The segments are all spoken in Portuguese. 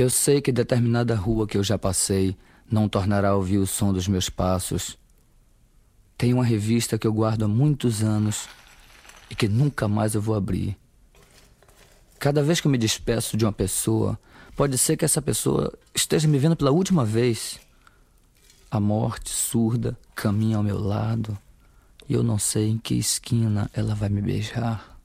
Eu sei que determinada rua que eu já passei não tornará a ouvir o som dos meus passos. Tem uma revista que eu guardo há muitos anos e que nunca mais eu vou abrir. Cada vez que eu me despeço de uma pessoa, pode ser que essa pessoa esteja me vendo pela última vez. A morte surda caminha ao meu lado e eu não sei em que esquina ela vai me beijar.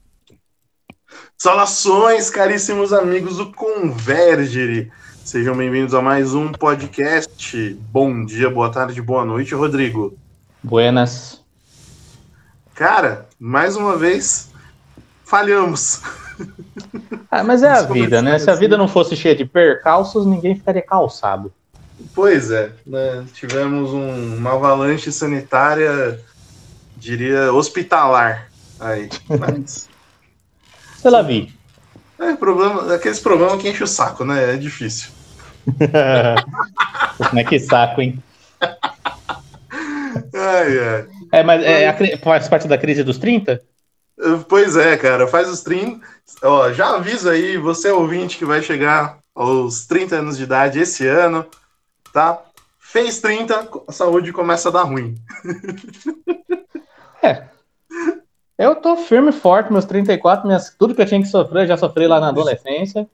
Saudações, caríssimos amigos do Convergere. Sejam bem-vindos a mais um podcast. Bom dia, boa tarde, boa noite, Rodrigo. Buenas. Cara, mais uma vez, falhamos. Ah, mas é a vida, né? Se a vida não fosse cheia de percalços, ninguém ficaria calçado. Pois é, né? tivemos um, uma avalanche sanitária, diria, hospitalar aí. Mas Lá, vi. É, problema, aqueles problemas que enche o saco, né? É difícil. Como é que saco, hein? Ai, ai. É, mas é, a faz parte da crise dos 30? Pois é, cara, faz os 30. Ó, já aviso aí, você ouvinte que vai chegar aos 30 anos de idade esse ano, tá? Fez 30, a saúde começa a dar ruim. É. Eu tô firme e forte, meus 34, minhas, tudo que eu tinha que sofrer, eu já sofri lá na adolescência.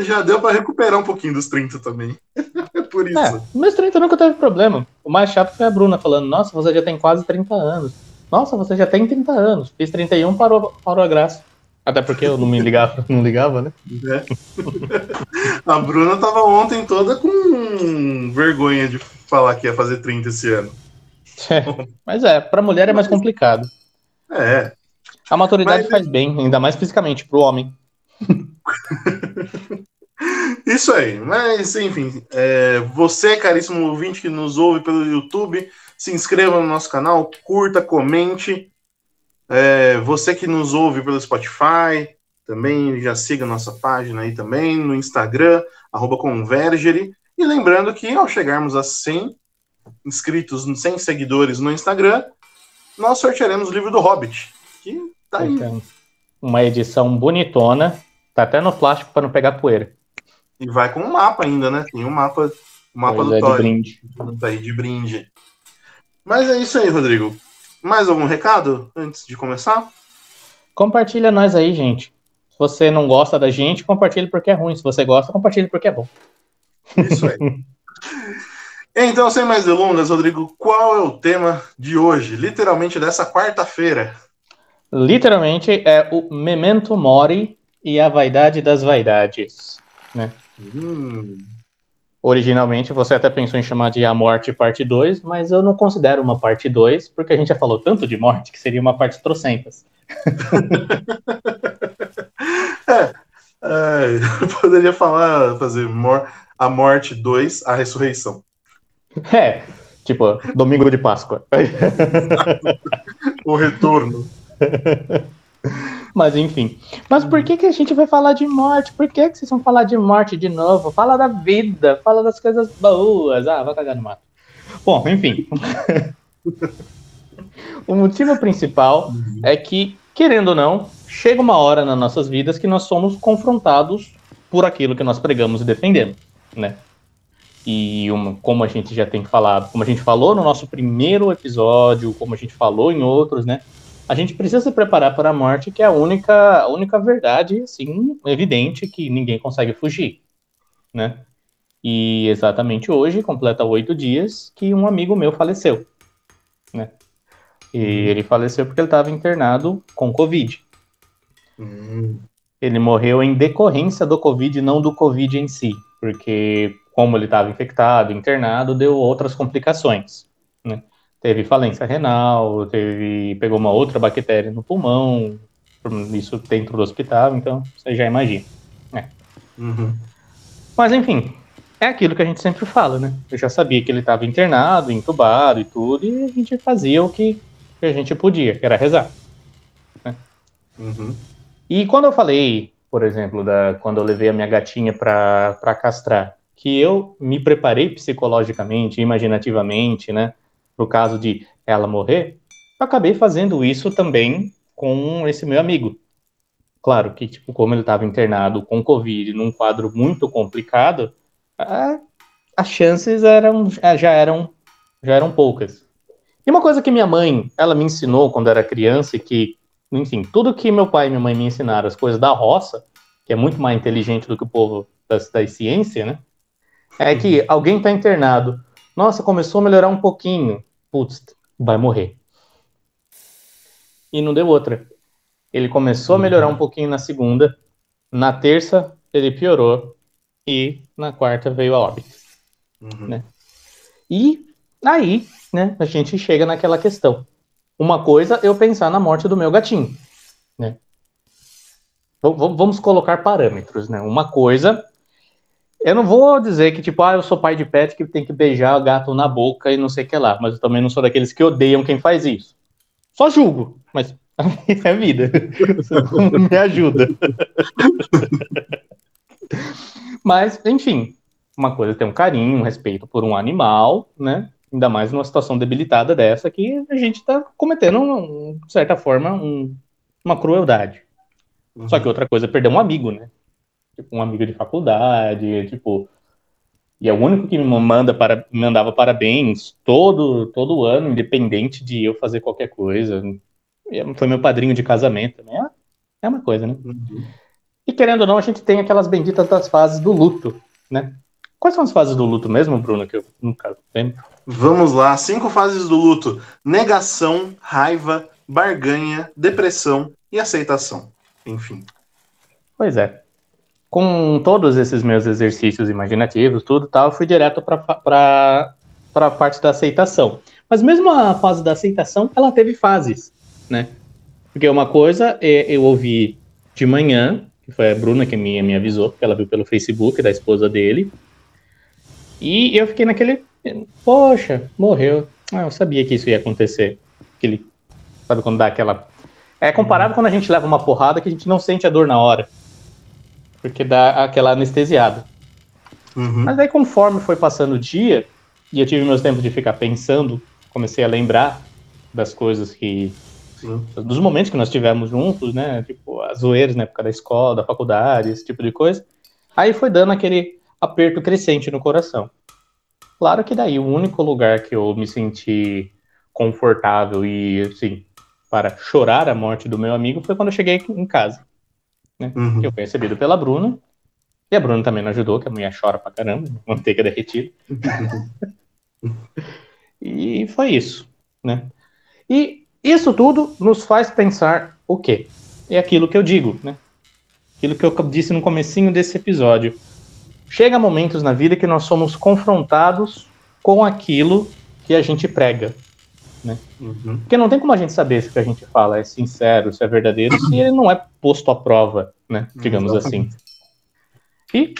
Já deu pra recuperar um pouquinho dos 30 também. Por isso. É, meus 30 nunca teve problema. O mais chato foi a Bruna falando: Nossa, você já tem quase 30 anos. Nossa, você já tem 30 anos. Fiz 31, parou, parou a graça. Até porque eu não me ligava, não ligava, né? né? a Bruna tava ontem toda com vergonha de falar que ia fazer 30 esse ano. Mas é, pra mulher é mais complicado. É, A maturidade Mas- faz bem, ainda mais fisicamente, pro homem. Isso aí, mas enfim, é, você, caríssimo ouvinte que nos ouve pelo YouTube, se inscreva no nosso canal, curta, comente. É, você que nos ouve pelo Spotify, também já siga nossa página aí também, no Instagram, arroba Convergere. E lembrando que ao chegarmos a 100 inscritos, 100 seguidores no Instagram, nós sortearemos o livro do Hobbit, que tá aí. Então, uma edição bonitona. Tá até no plástico pra não pegar poeira. E vai com um mapa ainda, né? Tem um mapa, o mapa Pois do é, de Thorin. brinde. Tá aí de brinde. Mas é isso aí, Rodrigo. Mais algum recado antes de começar? Compartilha nós aí, gente. Se você não gosta da gente, compartilha porque é ruim. Se você gosta, compartilha porque é bom. Isso aí. então, sem mais delongas, Rodrigo, qual é o tema de hoje? Literalmente dessa quarta-feira. Literalmente é o Memento Mori e a vaidade das vaidades. Hum, Originalmente você até pensou em chamar de A Morte Parte 2, mas eu não considero uma parte 2, porque a gente já falou tanto de morte que seria uma parte trocentas. é, eu poderia falar, fazer mor a morte 2, a ressurreição. É, tipo, domingo de Páscoa. O retorno. Mas enfim. Mas por que, que a gente vai falar de morte? Por que, que vocês vão falar de morte de novo? Fala da vida, fala das coisas boas. Ah, vai cagar no mato. Bom, enfim. o motivo principal é que, querendo ou não, chega uma hora nas nossas vidas que nós somos confrontados por aquilo que nós pregamos e defendemos, né? E uma- como a gente já tem falado, como a gente falou no nosso primeiro episódio, como a gente falou em outros, né? a gente precisa se preparar para a morte, que é a única, a única verdade, assim, evidente, que ninguém consegue fugir, né? E exatamente hoje, completa oito dias, que um amigo meu faleceu, né? E ele faleceu porque ele estava internado com Covid. Hum, Ele morreu em decorrência do Covid, não do Covid em si, porque como ele estava infectado, internado, deu outras complicações, né? Teve falência renal, teve, pegou uma outra bactéria no pulmão, isso dentro do hospital, então você já imagina. uhum. Mas enfim, é aquilo que a gente sempre fala, né? Eu já sabia que ele estava internado, entubado e tudo, e a gente fazia o que, a gente podia, que era rezar. Uhum. E quando eu falei, por exemplo, da, quando eu levei a minha gatinha para castrar, que eu me preparei psicologicamente, imaginativamente, né, pro caso de ela morrer, acabei fazendo isso também com esse meu amigo, Claro que, tipo, como ele estava internado com Covid, num quadro muito complicado, a, as chances eram, já eram já eram poucas. E uma coisa que minha mãe, ela me ensinou quando era criança, que, enfim, tudo que meu pai e minha mãe me ensinaram, as coisas da roça, que é muito mais inteligente do que o povo das, das ciências, né? É que alguém está internado. Nossa, começou a melhorar um pouquinho. Putz, vai morrer. E não deu outra. Ele começou a melhorar um pouquinho na segunda. Na terça, ele piorou. E na quarta veio a óbito. Uhum. Né? E aí, né, a gente chega naquela questão. Uma coisa é eu pensar na morte do meu gatinho. Né? Vamos colocar parâmetros, né? Uma coisa eu não vou dizer que, tipo, ah, eu sou pai de pet que tem que beijar o gato na boca e não sei o que lá, mas eu também não sou daqueles que odeiam quem faz isso. Só julgo, mas é vida. me ajuda. mas, enfim, uma coisa é ter um carinho, um respeito por um animal, né? Ainda mais numa situação debilitada dessa que a gente tá cometendo, um, de certa forma, um, uma crueldade. Uhum. Só que outra coisa é perder um amigo, né? Tipo, um amigo de faculdade, tipo, e é o único que me manda para, me mandava parabéns todo todo ano, independente de eu fazer qualquer coisa. Foi meu padrinho de casamento, né? É uma coisa, né? Uhum. E querendo ou não, a gente tem aquelas benditas das fases do luto, né? Quais são as fases do luto mesmo, Bruno, que eu nunca lembro? Vamos lá, cinco fases do luto: negação, raiva, barganha, depressão e aceitação. Enfim. Pois é com todos esses meus exercícios imaginativos, tudo tal, fui direto para a parte da aceitação. Mas mesmo a fase da aceitação, ela teve fases, né? Porque uma coisa é, eu ouvi de manhã, que foi a Bruna que me, me avisou, porque ela viu pelo Facebook da esposa dele, e eu fiquei naquele, poxa, morreu. Ah, eu sabia que isso ia acontecer. Aquele, sabe quando dá aquela... É comparado quando a gente leva uma porrada que a gente não sente a dor na hora porque dá aquela anestesiada. Uhum. Mas aí, conforme foi passando o dia, e eu tive meus tempos de ficar pensando, comecei a lembrar das coisas que. Dos momentos que nós tivemos juntos, né? Tipo, as zoeiras na época da escola, da faculdade, esse tipo de coisa. Aí foi dando aquele aperto crescente no coração. Claro que daí o único lugar que eu me senti confortável e, assim, para chorar a morte do meu amigo foi quando eu cheguei em casa né? Uhum. Que eu fui recebido pela Bruna. E a Bruna também não ajudou, que a mulher chora pra caramba, manteiga derretida. e foi isso, né? E isso tudo nos faz pensar o quê? É aquilo que eu digo, né? Aquilo que eu disse no comecinho desse episódio. Chega momentos na vida que nós somos confrontados com aquilo que a gente prega, né? Uhum. Porque não tem como a gente saber se o que a gente fala é sincero, se é verdadeiro, se ele não é posto à prova, né? Digamos uhum. assim. E,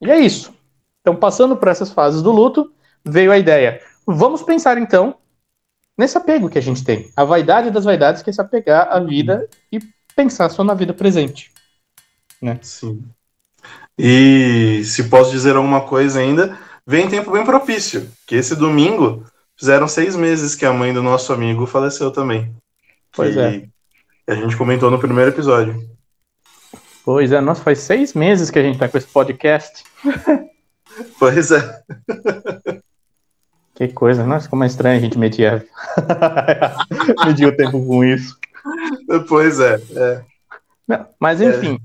e é isso. Então, passando por essas fases do luto, veio a ideia. Vamos pensar então nesse apego que a gente tem. A vaidade das vaidades que é se apegar à vida e pensar só na vida presente. Né? Sim. E se posso dizer alguma coisa ainda, vem tempo bem propício, que esse domingo Fizeram seis meses que a mãe do nosso amigo faleceu também. Pois é. A gente comentou no primeiro episódio. Pois é, nossa, faz seis meses que a gente tá com esse podcast. pois é. Que coisa, nossa, como é estranho a gente medir, medir o tempo com isso. Pois é. é. Mas enfim.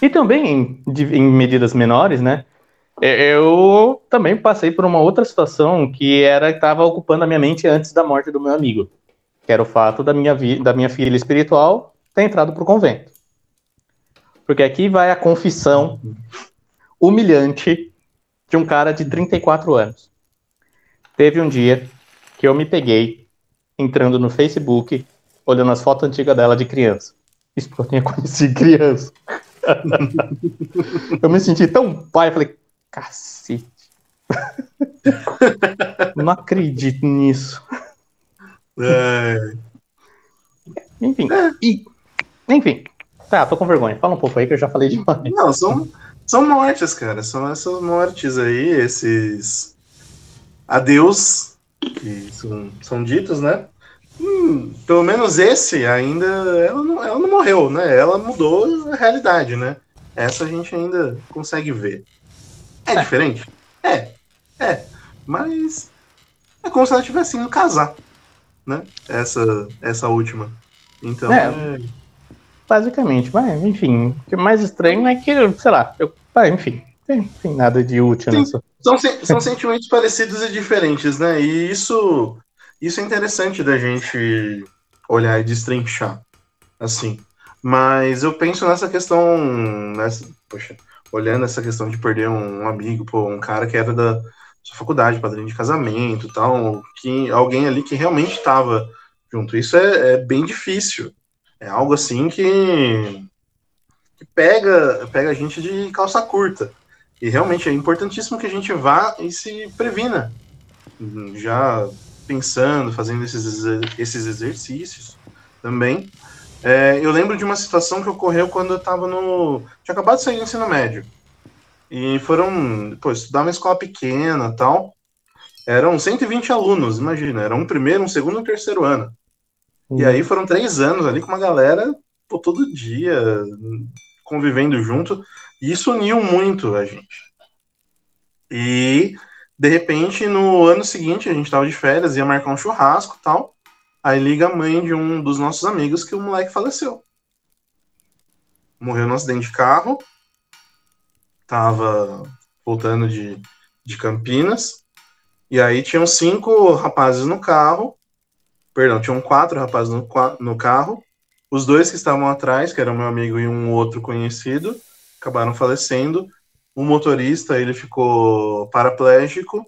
É. E também em, em medidas menores, né? É, eu também passei por uma outra situação que era estava ocupando a minha mente antes da morte do meu amigo, que era o fato da minha, da minha filha espiritual ter entrado para o convento. Porque aqui vai a confissão humilhante de um cara de 34 anos. Teve um dia que eu me peguei entrando no Facebook, olhando as fotos antigas dela de criança. Isso porque eu tinha conhecido criança. eu me senti tão pai, falei, Cacete. Não acredito nisso. É. Enfim. E, enfim. Tá, tô com vergonha. Fala um pouco aí que eu já falei demais. Não, são, são mortes, cara. São essas mortes aí, esses adeus que são, são ditos, né? hum, pelo menos esse ainda, ela não, ela não morreu, né? Ela mudou a realidade, né? Essa a gente ainda consegue ver. É, é. diferente? É, é. Mas é como se ela tivesse indo casar, né? Essa, essa última. Então. É, é... Basicamente, mas enfim, o que é mais estranho é que, sei lá, eu, ah, enfim, tem, tem nada de útil Sim, nessa. São, são sentimentos parecidos e diferentes, né? E isso, isso é interessante da gente olhar e destrinchar, assim. Mas eu penso nessa questão, nessa, poxa, olhando essa questão de perder um, amigo, pô, um cara que era da sua faculdade, padrinho de casamento, tal, que alguém ali que realmente estava junto. Isso é, é, bem difícil. É algo assim que, que pega, pega a gente de calça curta. E realmente é importantíssimo que a gente vá e se previna. Já pensando, fazendo esses, esses exercícios também. É, eu lembro de uma situação que ocorreu quando eu estava no. Tinha acabado de sair do ensino médio. E foram. Pô, estudar uma escola pequena tal. Eram 120 alunos, imagina. Era um primeiro, um segundo e um terceiro ano. Uhum. E aí foram três anos ali com uma galera pô, todo dia convivendo junto. E isso uniu muito a gente. E, de repente, no ano seguinte, a gente estava de férias, ia marcar um churrasco tal. Aí liga a mãe de um dos nossos amigos que o moleque faleceu. Morreu num acidente de carro. Tava voltando de, de Campinas. E aí tinham cinco rapazes no carro. Perdão, tinham quatro rapazes no, no carro. Os dois que estavam atrás, que era meu amigo e um outro conhecido, acabaram falecendo. O motorista, ele ficou paraplégico.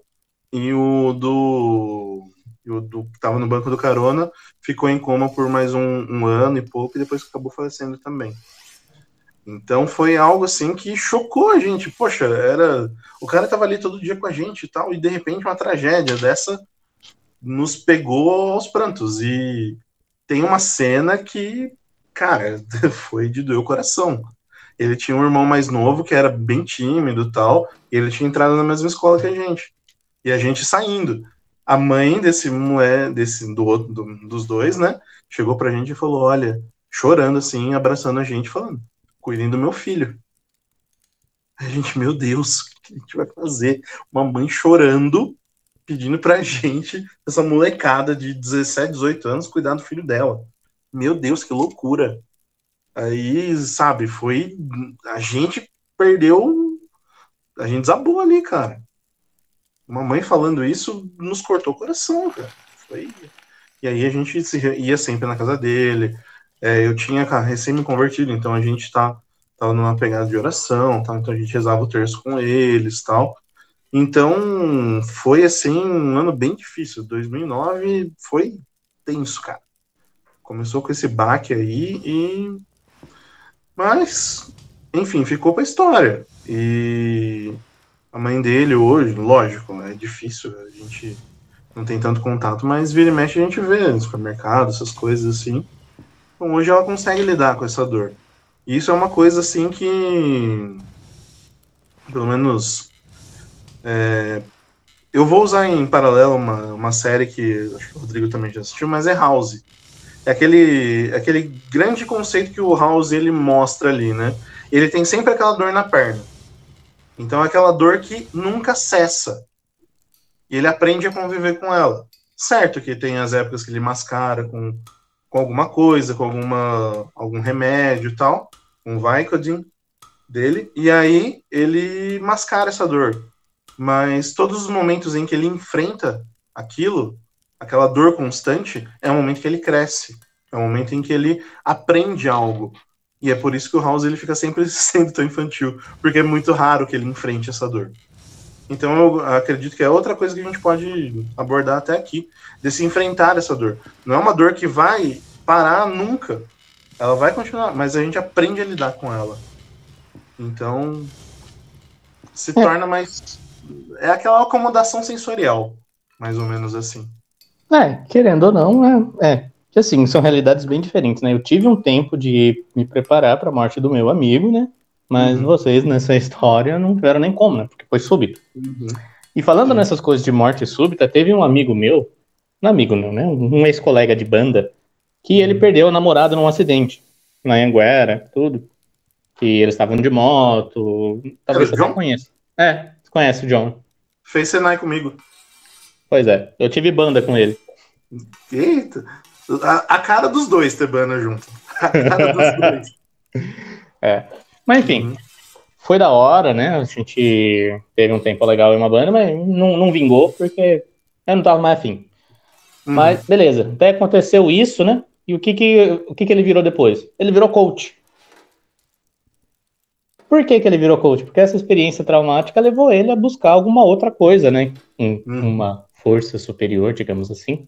E o do o do, que estava no banco do carona, ficou em coma por mais um, um, ano e pouco, e depois acabou falecendo também. Então foi algo assim que chocou a gente. Poxa, era. O cara estava ali todo dia com a gente e tal, e de repente uma tragédia dessa nos pegou aos prantos. E tem uma cena que, cara, foi de doer o coração. Ele tinha um irmão mais novo que era bem tímido tal, e ele tinha entrado na mesma escola que a gente. E a gente saindo a mãe desse mulher, desse do do, dos dois, né, chegou pra gente e falou: olha, chorando assim, abraçando a gente, falando: cuidem do meu filho. A gente, meu Deus, o que a gente vai fazer? Uma mãe chorando, pedindo pra gente, essa molecada de 17, 18 anos, cuidar do filho dela. Meu Deus, que loucura. Aí, sabe, foi. A gente perdeu. A gente desabou ali, cara. Uma mãe falando isso nos cortou o coração, cara. Foi... E aí a gente ia sempre na casa dele. É, eu tinha recém me convertido, então a gente tá, tava numa pegada de oração, tá? então a gente rezava o terço com eles tal. Então foi assim um ano bem difícil. 2009 foi tenso, cara. Começou com esse baque aí e. Mas, enfim, ficou pra história. E a mãe dele hoje, lógico, é difícil, a gente não tem tanto contato, mas vira e mexe a gente vê no supermercado, essas coisas assim. Então hoje ela consegue lidar com essa dor. E isso é uma coisa assim que, pelo menos, é, eu vou usar em paralelo uma, uma série que acho que o Rodrigo também já assistiu, mas é House. É aquele, aquele grande conceito que o House ele mostra ali, né? Ele tem sempre aquela dor na perna. Então é aquela dor que nunca cessa. E ele aprende a conviver com ela. Certo que tem as épocas que ele mascara com, com alguma coisa, com alguma, algum remédio e tal, um Vicodin dele, e aí ele mascara essa dor. Mas todos os momentos em que ele enfrenta aquilo, aquela dor constante, é o momento que ele cresce. É o momento em que ele aprende algo. E é por isso que o House ele fica sempre sendo tão infantil, porque é muito raro que ele enfrente essa dor. Então eu acredito que é outra coisa que a gente pode abordar até aqui, de se enfrentar essa dor. Não é uma dor que vai parar nunca. Ela vai continuar, mas a gente aprende a lidar com ela. Então se é. torna mais é aquela acomodação sensorial, mais ou menos assim. É, querendo ou não, é, é que assim, são realidades bem diferentes, né? Eu tive um tempo de me preparar para a morte do meu amigo, né? Mas uhum. vocês nessa história não tiveram nem como, né? Porque foi súbito. Uhum. E falando nessas coisas de morte súbita, teve um amigo meu um amigo não, né? Um ex-colega de banda, que ele perdeu a namorada num acidente na Anguera, tudo. Que eles estavam de moto. Talvez você conheça. É, você conhece o John. Fez Senai comigo. Pois é, eu tive banda com ele. Eita. A, a cara dos dois ter banda junto. A cara dos dois. Mas enfim, Uhum. foi da hora, né? A gente teve um tempo legal em uma banda, mas não, não vingou porque eu não tava mais afim. Uhum. Mas beleza, até aconteceu isso, né? E o que que, o que que ele virou depois? Ele virou coach. Por que que ele virou coach? Porque essa experiência traumática levou ele a buscar alguma outra coisa, né? Um- Uhum. Uma força superior, digamos assim.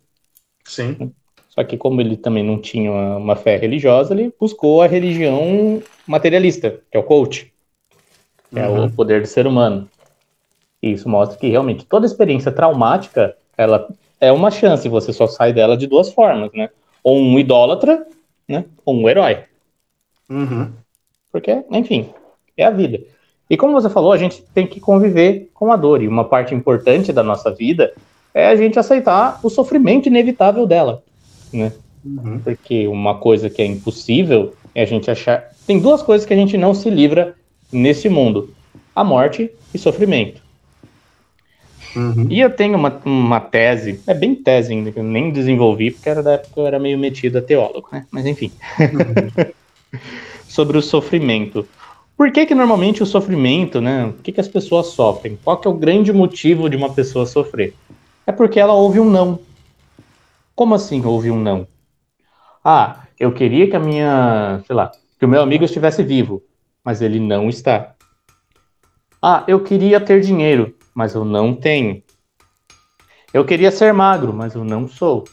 Sim. Só que como ele também não tinha uma, fé religiosa, ele buscou a religião materialista, que é o coach, que é Uhum. o poder do ser humano. E isso mostra que realmente toda experiência traumática, ela é uma chance, você só sai dela de duas formas, né? Ou um idólatra, né? Ou um herói. Uhum. Porque, enfim, é a vida. E como você falou, a gente tem que conviver com a dor. E uma parte importante da nossa vida é a gente aceitar o sofrimento inevitável dela. Né? Uhum. Porque uma coisa que é impossível é a gente achar. Tem duas coisas que a gente não se livra nesse mundo: a morte e sofrimento. Uhum. E eu tenho uma, uma tese, é bem tese ainda, que eu nem desenvolvi, porque era da época que eu era meio metido a teólogo, né? Mas enfim. Sobre o sofrimento. Por que que normalmente o sofrimento, né? O que que as pessoas sofrem? Qual que é o grande motivo de uma pessoa sofrer? É porque ela ouve um não. Como assim ouve um não? Ah, eu queria que a minha, sei lá, que o meu amigo estivesse vivo, mas ele não está. Ah, eu queria ter dinheiro, mas eu não tenho. Eu queria ser magro, mas eu não sou.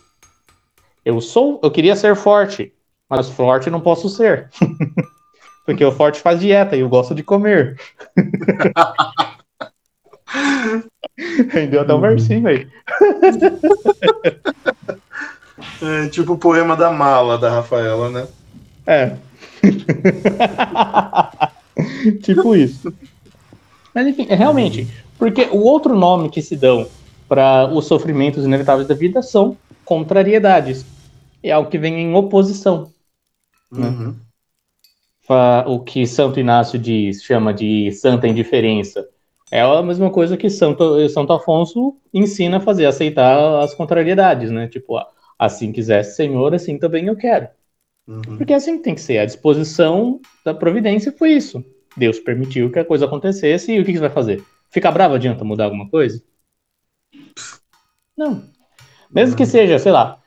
Eu sou, eu queria ser forte, mas forte não posso ser. Porque o forte faz dieta e eu gosto de comer. Rendeu até um versinho aí. É tipo o poema da mala da Rafaela, né? É. tipo isso. Mas enfim, é realmente, porque o outro nome que se dão para os sofrimentos inevitáveis da vida são contrariedades. É algo que vem em oposição. Né? Uhum. O que Santo Inácio diz, chama de santa indiferença. É a mesma coisa que Santo, Santo Afonso ensina a fazer, aceitar as contrariedades, né? Tipo, ah, assim quisesse Senhor, assim também eu quero. Uhum. Porque assim tem que ser. A disposição da providência foi isso. Deus permitiu que a coisa acontecesse e o que, que você vai fazer? Ficar bravo adianta mudar alguma coisa? Não. Mesmo que seja, sei lá.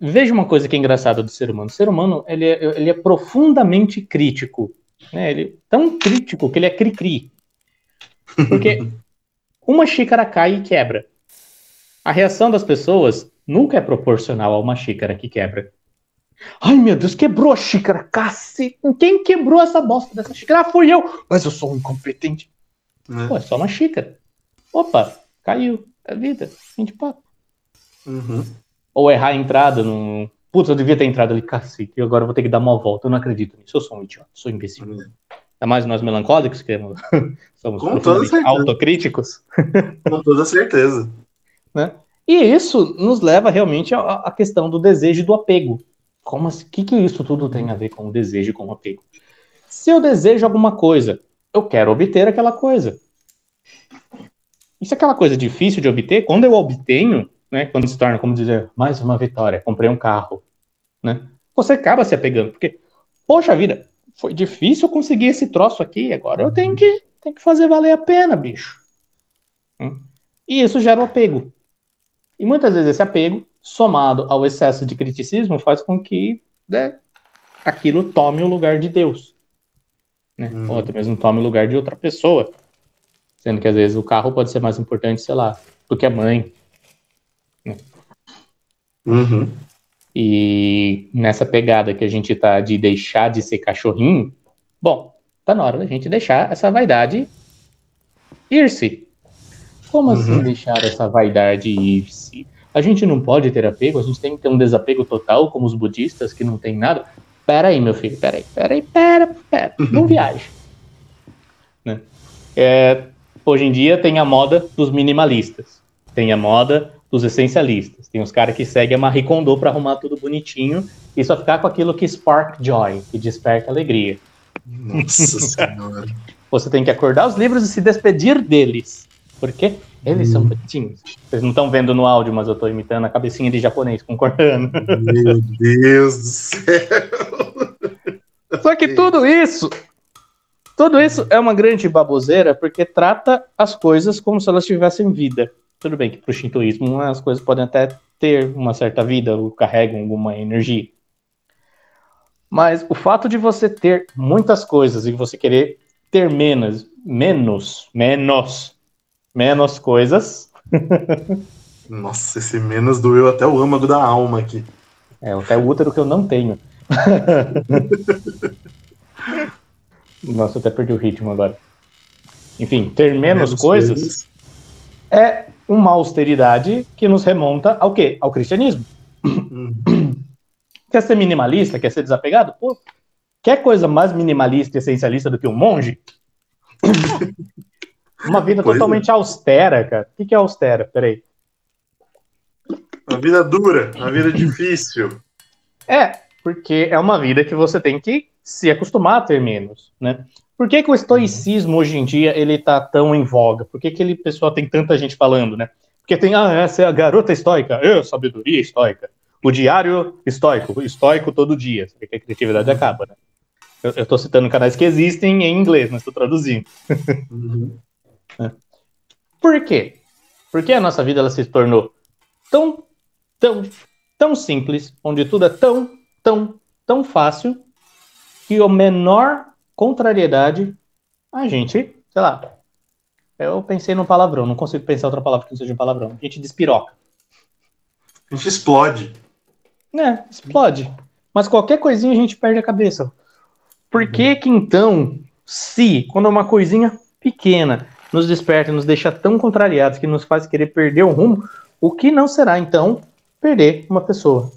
veja uma coisa que é engraçada do ser humano. O ser humano ele é, ele é profundamente crítico. Né? Ele é tão crítico que ele é cri-cri. Porque uma xícara cai e quebra. A reação das pessoas nunca é proporcional a uma xícara que quebra. Ai, meu Deus, quebrou a xícara, cacete. Quem quebrou essa bosta dessa xícara? Ah, fui eu. Mas eu sou um incompetente. Né? Pô, é só uma xícara. Opa, caiu. É vida. Fim de papo. Uhum. Ou errar a entrada num... Putz, eu devia ter entrado ali, cacete. E agora eu vou ter que dar uma volta. Eu não acredito nisso. Eu sou um idiota, sou imbecil. Uhum. Ainda mais nós melancólicos, que somos Com toda autocríticos. Com toda certeza. né? E isso nos leva realmente à, questão do desejo e do apego. Como assim? O que, que isso tudo tem a ver com o desejo e com o apego? Se eu desejo alguma coisa, eu quero obter aquela coisa. E se aquela coisa é difícil de obter, quando eu obtenho, né, quando se torna, como dizer, mais uma vitória, comprei um carro, né, você acaba se apegando, porque, poxa vida, foi difícil conseguir esse troço aqui, agora eu tenho que, tenho que fazer valer a pena, bicho. Hum? E isso gera o apego. E muitas vezes esse apego, somado ao excesso de criticismo, faz com que né, aquilo tome o lugar de Deus. Né? Uhum. Ou até mesmo tome o lugar de outra pessoa. Sendo que às vezes o carro pode ser mais importante, sei lá, do que a mãe. Uhum. E nessa pegada que a gente tá de deixar de ser cachorrinho, bom, tá na hora da gente deixar essa vaidade ir-se. Como assim Uhum. deixar essa vaidade ir-se? A gente não pode ter apego, a gente tem que ter um desapego total, como os budistas, que não tem nada. Pera aí, meu filho, pera aí, pera aí, pera, pera, não viaje. Né? É, hoje em dia tem a moda dos minimalistas, tem a moda dos essencialistas. Tem os caras que seguem a Marie Kondo para arrumar tudo bonitinho e só ficar com aquilo que spark joy, que desperta alegria. Nossa senhora. Você tem que acordar os livros e se despedir deles. Porque eles são bonitinhos. Vocês não estão vendo no áudio, mas eu estou imitando a cabecinha de japonês concordando. Meu Deus do céu. Só que tudo isso, tudo isso é uma grande baboseira porque trata as coisas como se elas tivessem vida. Tudo bem que para o shintoísmo as coisas podem até ter uma certa vida, ou carregam alguma energia. Mas o fato de você ter muitas coisas e você querer ter menos, menos, menos, menos coisas. Nossa, esse menos doeu até o âmago da alma aqui. É, até o útero que eu não tenho. Nossa, eu até perdi o ritmo agora. Enfim, ter menos, menos coisas, coisas é uma austeridade que nos remonta ao quê? Ao cristianismo. Uhum. Quer ser minimalista? Quer ser desapegado? Pô, quer coisa mais minimalista e essencialista do que um monge? Uma vida pois totalmente é. austera, cara. O que é austera? Peraí. Uma vida dura, uma vida difícil. É, porque é uma vida que você tem que se acostumar a ter menos, né? Por que, que o estoicismo hoje em dia ele tá tão em voga? Por que, que ele, pessoal, tem tanta gente falando, né? Porque tem, ah, essa é a garota estoica, eu, sabedoria estoica. O diário estoico, estoico todo dia. Você vê que a criatividade acaba, né? Eu, eu tô citando canais que existem em inglês, mas estou traduzindo. Uhum. É. Por quê? Porque a nossa vida ela se tornou tão, tão, tão simples, onde tudo é tão, tão, tão fácil, que o menor contrariedade, a gente, sei lá, eu pensei no palavrão, não consigo pensar outra palavra que não seja palavrão. A gente despiroca. A gente explode. É, explode. Mas qualquer coisinha a gente perde a cabeça. Por que que então, se, quando é uma coisinha pequena, nos desperta e nos deixa tão contrariados que nos faz querer perder o rumo, o que não será então perder uma pessoa?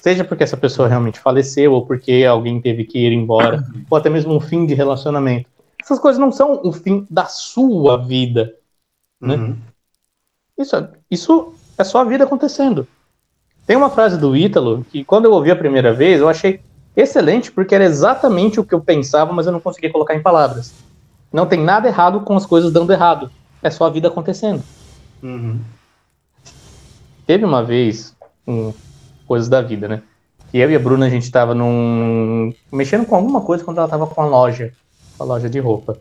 Seja porque essa pessoa realmente faleceu, ou porque alguém teve que ir embora, ou até mesmo um fim de relacionamento. Essas coisas não são o fim da sua vida. Né? Uhum. Isso, isso é só a vida acontecendo. Tem uma frase do Ítalo que, quando eu ouvi a primeira vez, eu achei excelente, porque era exatamente o que eu pensava, mas eu não conseguia colocar em palavras. Não tem nada errado com as coisas dando errado. É só a vida acontecendo. Uhum. Teve uma vez, um, coisas da vida, né? Que eu e a Bruna, a gente tava num. mexendo com alguma coisa quando ela tava com a loja. Com a loja de roupa.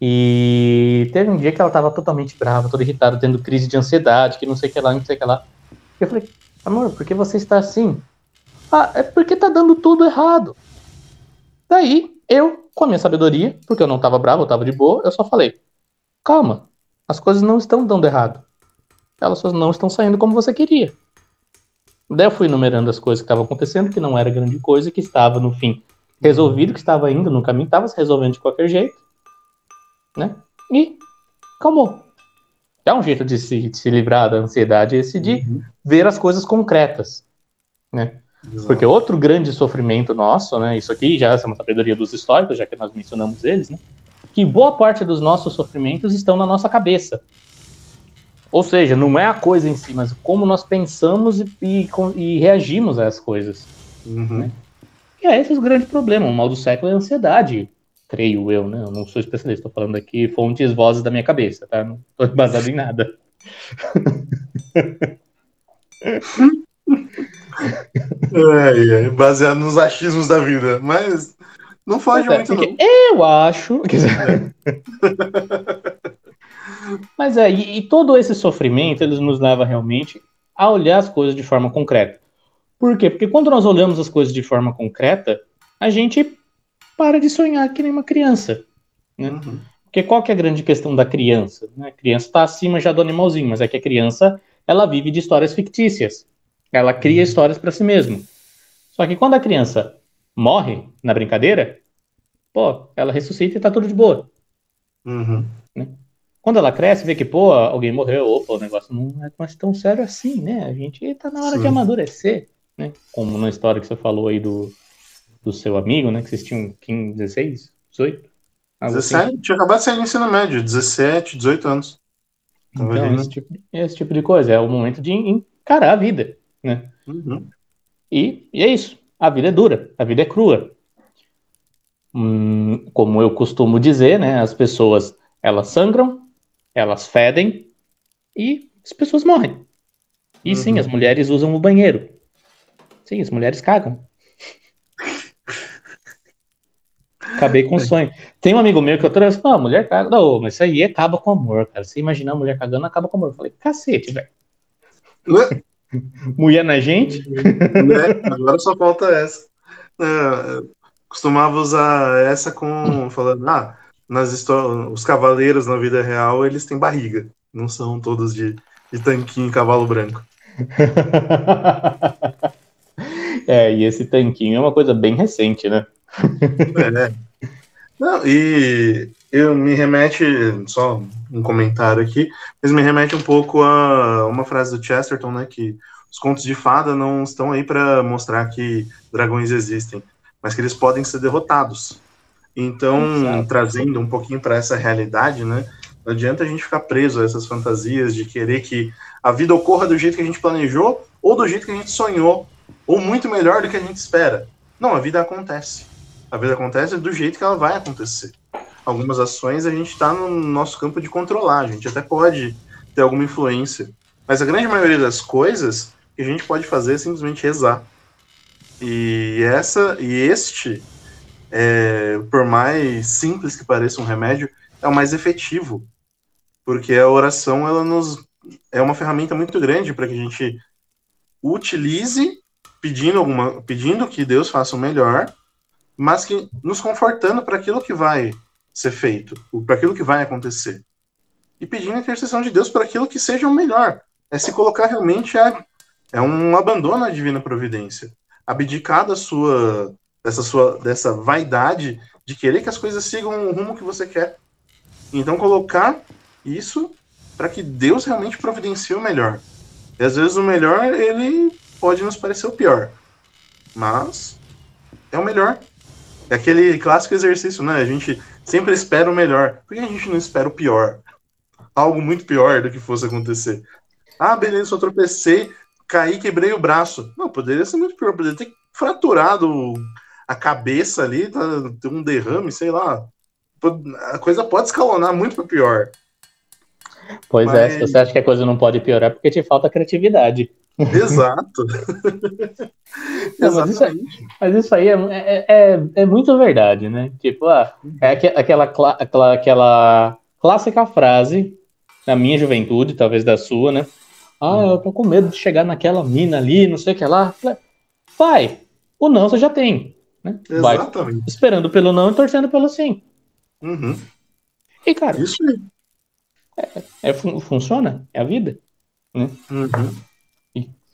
E teve um dia que ela tava totalmente brava, toda irritada, tendo crise de ansiedade, que não sei o que lá, não sei o que lá. Eu falei, amor, por que você está assim? Ah, é porque tá dando tudo errado. Daí, eu, com a minha sabedoria, porque eu não tava bravo, eu tava de boa, eu só falei, calma, as coisas não estão dando errado. Elas só não estão saindo como você queria. Daí eu fui numerando as coisas que estavam acontecendo, que não era grande coisa, que estava, no fim, resolvido, que estava indo no caminho, estava se resolvendo de qualquer jeito, né? E calmou. É um jeito de se, de se livrar da ansiedade esse de uhum. ver as coisas concretas, né? Exato. Porque outro grande sofrimento nosso, né? Isso aqui já é uma sabedoria dos históricos, já que nós mencionamos eles, né? Que boa parte dos nossos sofrimentos estão na nossa cabeça. Ou seja, não é a coisa em si, mas como nós pensamos e, e, e reagimos a essas coisas. Uhum. Né? E é esse o grande problema. O mal do século é a ansiedade, creio eu, né? Eu não sou especialista, estou falando aqui fontes, vozes da minha cabeça, tá? Não estou baseado em nada. é, é, baseado nos achismos da vida, mas não foge é, muito, não. Eu acho. Mas é, e, e, todo esse sofrimento, eles nos leva realmente a olhar as coisas de forma concreta. Por quê? Porque quando nós olhamos as coisas de forma concreta, a gente para de sonhar que nem uma criança. Né? Uhum. Porque qual que é a grande questão da criança? Né? A criança está acima já do animalzinho, mas é que a criança ela vive de histórias fictícias. Ela cria uhum. histórias para si mesma. Só que quando a criança morre na brincadeira, pô, ela ressuscita e tá tudo de boa. Uhum. Né? Quando ela cresce, vê que, pô, alguém morreu, opa, o negócio não é mais tão sério assim, né? A gente tá na hora Sim. de amadurecer, né? Como na história que você falou aí do, do seu amigo, né? Que vocês tinham 15, 16, 18? 17, assim. tinha acabado de sair no ensino médio, 17, 18 anos. Então, esse tipo, esse tipo de coisa. É o momento de encarar a vida, né? Uhum. E, e é isso. A vida é dura, a vida é crua. Hum, como eu costumo dizer, né? As pessoas, elas sangram, elas fedem e as pessoas morrem. E sim, Uhum. as mulheres usam o banheiro. Sim, as mulheres cagam. Acabei com o sonho. Tem um amigo meu que eu trouxe, não, a mulher caga. Não, mas isso aí acaba com o amor, cara. Você imaginar a mulher cagando, acaba com o amor. Eu falei, cacete, velho. Mulher na gente? Né? Agora só falta essa. É, costumava usar essa com falando, ah, nas histó- os cavaleiros na vida real eles têm barriga, não são todos de, de tanquinho e cavalo branco. é, e esse tanquinho é uma coisa bem recente, né? É. Não, e eu me remete, só um comentário aqui, mas me remete um pouco a uma frase do Chesterton, né, que os contos de fada não estão aí para mostrar que dragões existem, mas que eles podem ser derrotados. Então, Exato. trazendo um pouquinho para essa realidade, né, não adianta a gente ficar preso a essas fantasias de querer que a vida ocorra do jeito que a gente planejou ou do jeito que a gente sonhou, ou muito melhor do que a gente espera. Não, a vida acontece. A vida acontece do jeito que ela vai acontecer. Algumas ações a gente está no nosso campo de controlar, a gente até pode ter alguma influência. Mas a grande maioria das coisas que a gente pode fazer é simplesmente rezar. E essa e este, é, por mais simples que pareça um remédio, é o mais efetivo. Porque a oração ela nos é uma ferramenta muito grande para que a gente utilize pedindo alguma pedindo que Deus faça o melhor mas que nos confortando para aquilo que vai ser feito, para aquilo que vai acontecer. E pedindo a intercessão de Deus para aquilo que seja o melhor. É se colocar realmente a, é um abandono à divina providência. Abdicar da sua dessa sua dessa vaidade de querer que as coisas sigam o rumo que você quer. Então colocar isso para que Deus realmente providencie o melhor. E às vezes o melhor ele pode nos parecer o pior, mas é o melhor. É aquele clássico exercício, né? A gente sempre espera o melhor. Por que a gente não espera o pior? Algo muito pior do que fosse acontecer. Ah, beleza, só tropecei, caí, quebrei o braço. Não, poderia ser muito pior. Poderia ter fraturado a cabeça ali, tá, ter um derrame, sei lá. A coisa pode escalonar muito para pior. Pois é, Mas- se você acha que a coisa não pode piorar, é porque te falta criatividade. Exato. Não, mas, isso aí, mas isso aí é, é, é, é muito verdade, né? Tipo, ah, é aque- aquela, aquela, aquela clássica frase, na minha juventude, talvez da sua, né? Ah, eu tô com medo de chegar naquela mina ali, não sei o que lá. Vai, o não você já tem. Né? Vai Exatamente. esperando pelo não e torcendo pelo sim. Uhum. E, cara, Isso aí. é, fun- funciona, é a vida. Uhum.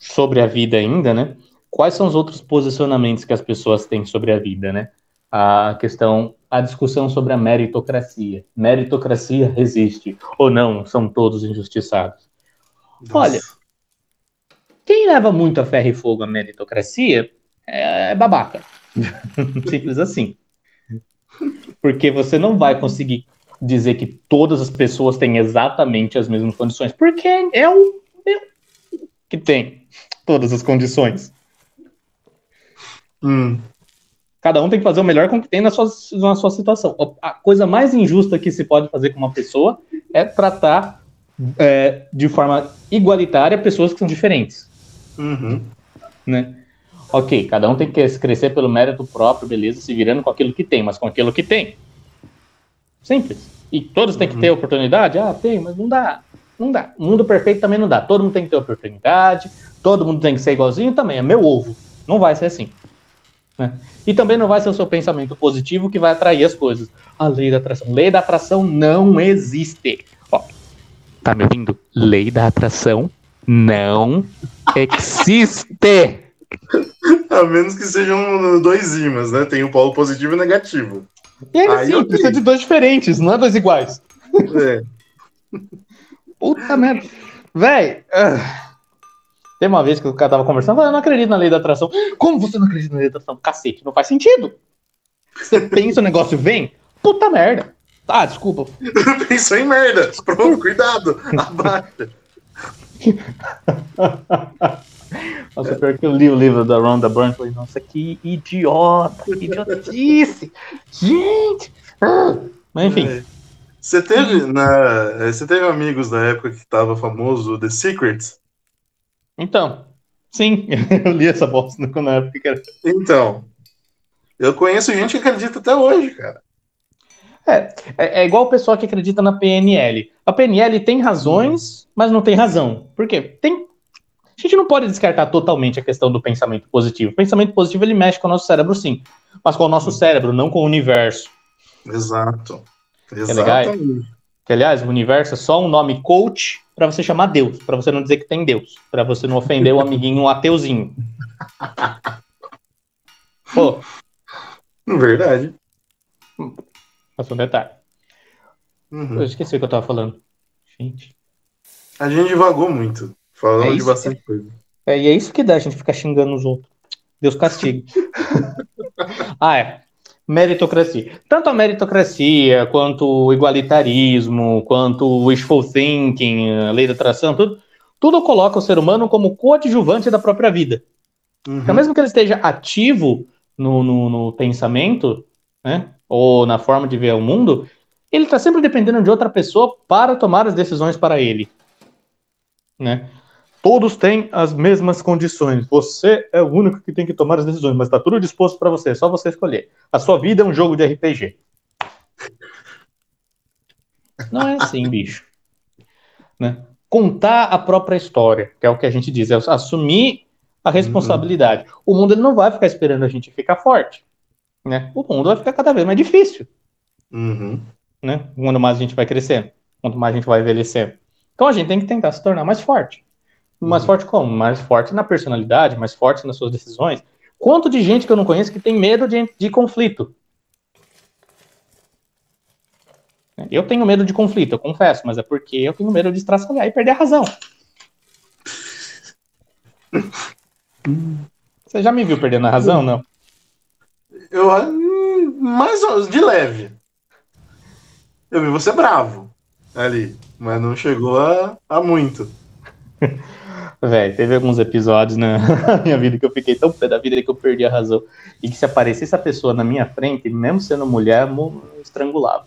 Sobre a vida ainda, né? Quais são os outros posicionamentos que as pessoas têm sobre a vida, né? A questão, a discussão sobre a meritocracia. Meritocracia existe ou não? São todos injustiçados. Olha, Quem leva muito a ferro e fogo a meritocracia é, é babaca. Simples assim. Porque você não vai conseguir dizer que todas as pessoas têm exatamente as mesmas condições, porque é o é o que tem todas as condições. Hum. Cada um tem que fazer o melhor com o que tem na sua, na sua situação. A coisa mais injusta que se pode fazer com uma pessoa é tratar é, de forma igualitária pessoas que são diferentes. Uhum. né? Ok, cada um tem que crescer pelo mérito próprio, beleza, se virando com aquilo que tem, mas com aquilo que tem. Simples. E todos têm que ter oportunidade? Ah, tem, mas não dá. Não dá. Mundo perfeito também não dá. Todo mundo tem que ter oportunidade, todo mundo tem que ser igualzinho também. É meu ovo. Não vai ser assim. né? E também não vai ser o seu pensamento positivo que vai atrair as coisas. A lei da atração. Lei da atração não existe. Ó, tá me ouvindo? Lei da atração não existe. A menos que sejam dois ímãs, né? Tem o polo positivo e negativo. E ainda Aí, ok. precisa de dois diferentes, não é dois iguais. É. Puta merda. Véi. ah. Tem uma vez que o cara tava conversando, "Ah, eu não acredito na lei da atração. Como você não acredita na lei da atração? Cacete, não faz sentido. Você pensa, o negócio vem, puta merda. Ah, desculpa. Pensou em merda. Pronto, cuidado. Abaixa. Nossa, pior que eu li o livro da Rhonda Byrne, falei, nossa, que idiota, que idiotice. Gente! Ah. Mas enfim. É. Você teve, na, é, você teve amigos da época que tava famoso The Secrets? Então, sim, eu li essa bosta na época que era. Então, eu conheço gente que acredita até hoje, cara. É, é, é, igual o pessoal que acredita na PNL. A PNL tem razões, mas não tem razão. Por quê? Tem... A gente não pode descartar totalmente a questão do pensamento positivo. O pensamento positivo ele mexe com o nosso cérebro, sim. Mas com o nosso cérebro, não com o universo. Exato. Que é legal. Que, aliás, o universo é só um nome coach para você chamar Deus, para você não dizer que tem Deus, para você não ofender o amiguinho ateuzinho. Pô. Verdade. Passou um detalhe. Uhum. Eu esqueci o que eu tava falando. Gente. A gente divagou muito. Falando é de bastante que... coisa. É, e é isso que dá a gente ficar xingando os outros. Deus castigue. ah, é. Meritocracia. Tanto a meritocracia, quanto o igualitarismo, quanto o wishful thinking, a lei da atração, tudo, tudo coloca o ser humano como coadjuvante da própria vida. Uhum. Então, mesmo que ele esteja ativo no, no, no pensamento, né, ou na forma de ver o mundo, ele está sempre dependendo de outra pessoa para tomar as decisões para ele. Né? Todos têm as mesmas condições. Você é o único que tem que tomar as decisões, mas está tudo disposto para você, é só você escolher. A sua vida é um jogo de RPG. Não é assim, bicho. Né? Contar a própria história, que é o que a gente diz, é assumir a responsabilidade. Uhum. O mundo ele não vai ficar esperando a gente ficar forte. Né? O mundo vai ficar cada vez mais difícil. Uhum. Né? Quanto mais a gente vai crescendo, quanto mais a gente vai envelhecendo. Então a gente tem que tentar se tornar mais forte. Mais forte como? Mais forte na personalidade, mais forte nas suas decisões. Quanto de gente que eu não conheço que tem medo de, de conflito? Eu tenho medo de conflito, eu confesso, mas é porque eu tenho medo de estraçalhar e perder a razão. Você já me viu perdendo a razão, não? Eu, hum, mais de leve. Eu vi você bravo ali, mas não chegou a, a muito. Velho, teve alguns episódios na minha vida que eu fiquei tão pé da vida que eu perdi a razão. E que se aparecesse a pessoa na minha frente, mesmo sendo mulher, eu estrangulava.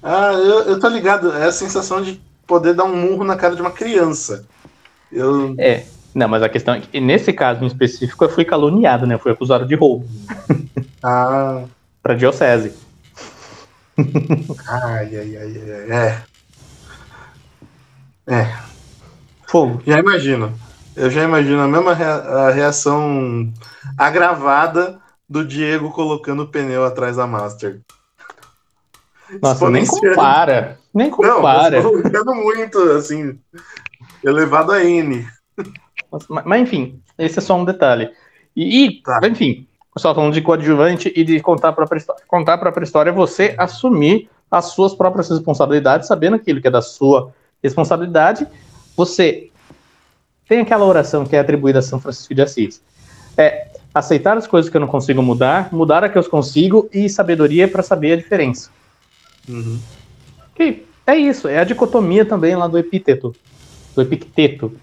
Ah, eu, eu tô ligado. É a sensação de poder dar um murro na cara de uma criança. Eu... É, não, mas a questão é que nesse caso em específico eu fui caluniado, né? Eu fui acusado de roubo. Ah. pra diocese. Ai, ai, ai, ai, é. É. Fogo. Já imagino. Eu já imagino a mesma rea reação agravada do Diego colocando o pneu atrás da Master. Nossa, nem compara. Nem compara. Não, colocando muito, assim, elevado a N. Mas, mas, enfim, esse é só um detalhe. E, e tá. enfim, só falando de coadjuvante e de contar a própria história. Contar a própria história é você assumir as suas próprias responsabilidades, sabendo aquilo que é da sua responsabilidade você tem aquela oração que é atribuída a São Francisco de Assis. É aceitar as coisas que eu não consigo mudar, mudar a que eu consigo e sabedoria para saber a diferença. Uhum. Que é isso, é a dicotomia também lá do epíteto, do epicteto,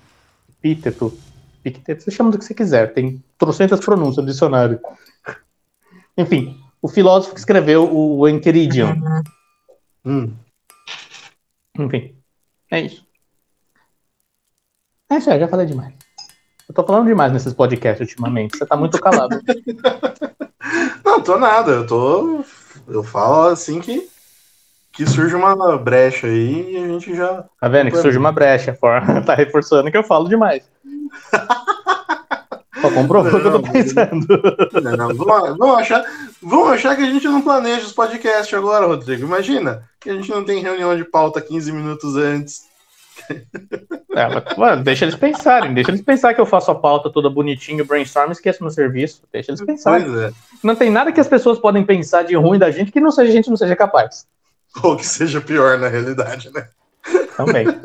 epíteto, epicteto, você chama do que você quiser, tem trocentas pronúncias no dicionário. Enfim, o filósofo que escreveu o Enchiridion. Hum. Enfim, é isso. É sério, já falei demais. Eu tô falando demais nesses podcasts ultimamente. Você tá muito calado. Não, tô nada. Eu tô. Eu falo assim que. Que surge uma brecha aí e a gente já. Tá vendo? Que surge uma brecha. Tá reforçando que eu falo demais. Só comprovou o que eu tô pensando. Não, não, vamos, vamos, achar, vamos achar que a gente não planeja os podcasts agora, Rodrigo. Imagina que a gente não tem reunião de pauta 15 minutos antes. É, mano, deixa eles pensarem, deixa eles pensar que eu faço a pauta toda bonitinho, brainstorm, esqueço no serviço. Deixa eles pensarem. É. Não tem nada que as pessoas podem pensar de ruim da gente que não seja a gente não seja capaz. Ou que seja pior na realidade, né? Também.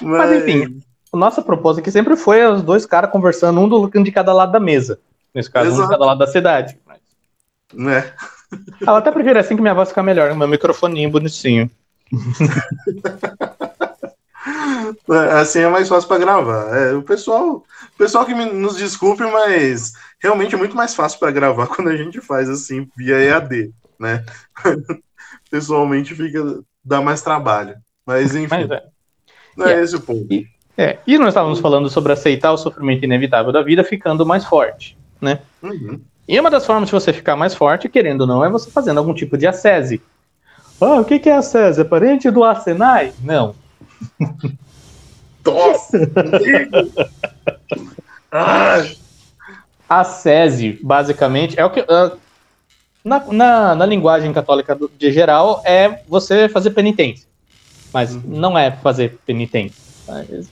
Mas... Mas enfim, a nossa proposta aqui sempre foi os dois caras conversando, um do de cada lado da mesa. Nesse caso, Exato. um de cada lado da cidade. Né? Ah, eu até prefiro assim que minha voz fica melhor, meu microfoninho bonitinho. É, assim é mais fácil para gravar. É, o pessoal, o pessoal que me, nos desculpe, mas realmente é muito mais fácil para gravar quando a gente faz assim via EAD, né? Pessoalmente fica dá mais trabalho. Mas enfim, mas é. não é yeah. esse o ponto. E, é, e nós estávamos falando sobre aceitar o sofrimento inevitável da vida ficando mais forte, né? Uhum. E uma das formas de você ficar mais forte, querendo ou não, é você fazendo algum tipo de ascese. Ah, o que, que é ascese? É parente do Arsenai? Não. Nossa! ah. Ascese, basicamente, é o que. Uh, na, na, na, linguagem católica de geral, é você fazer penitência. Mas uhum. não é fazer penitência. Mas...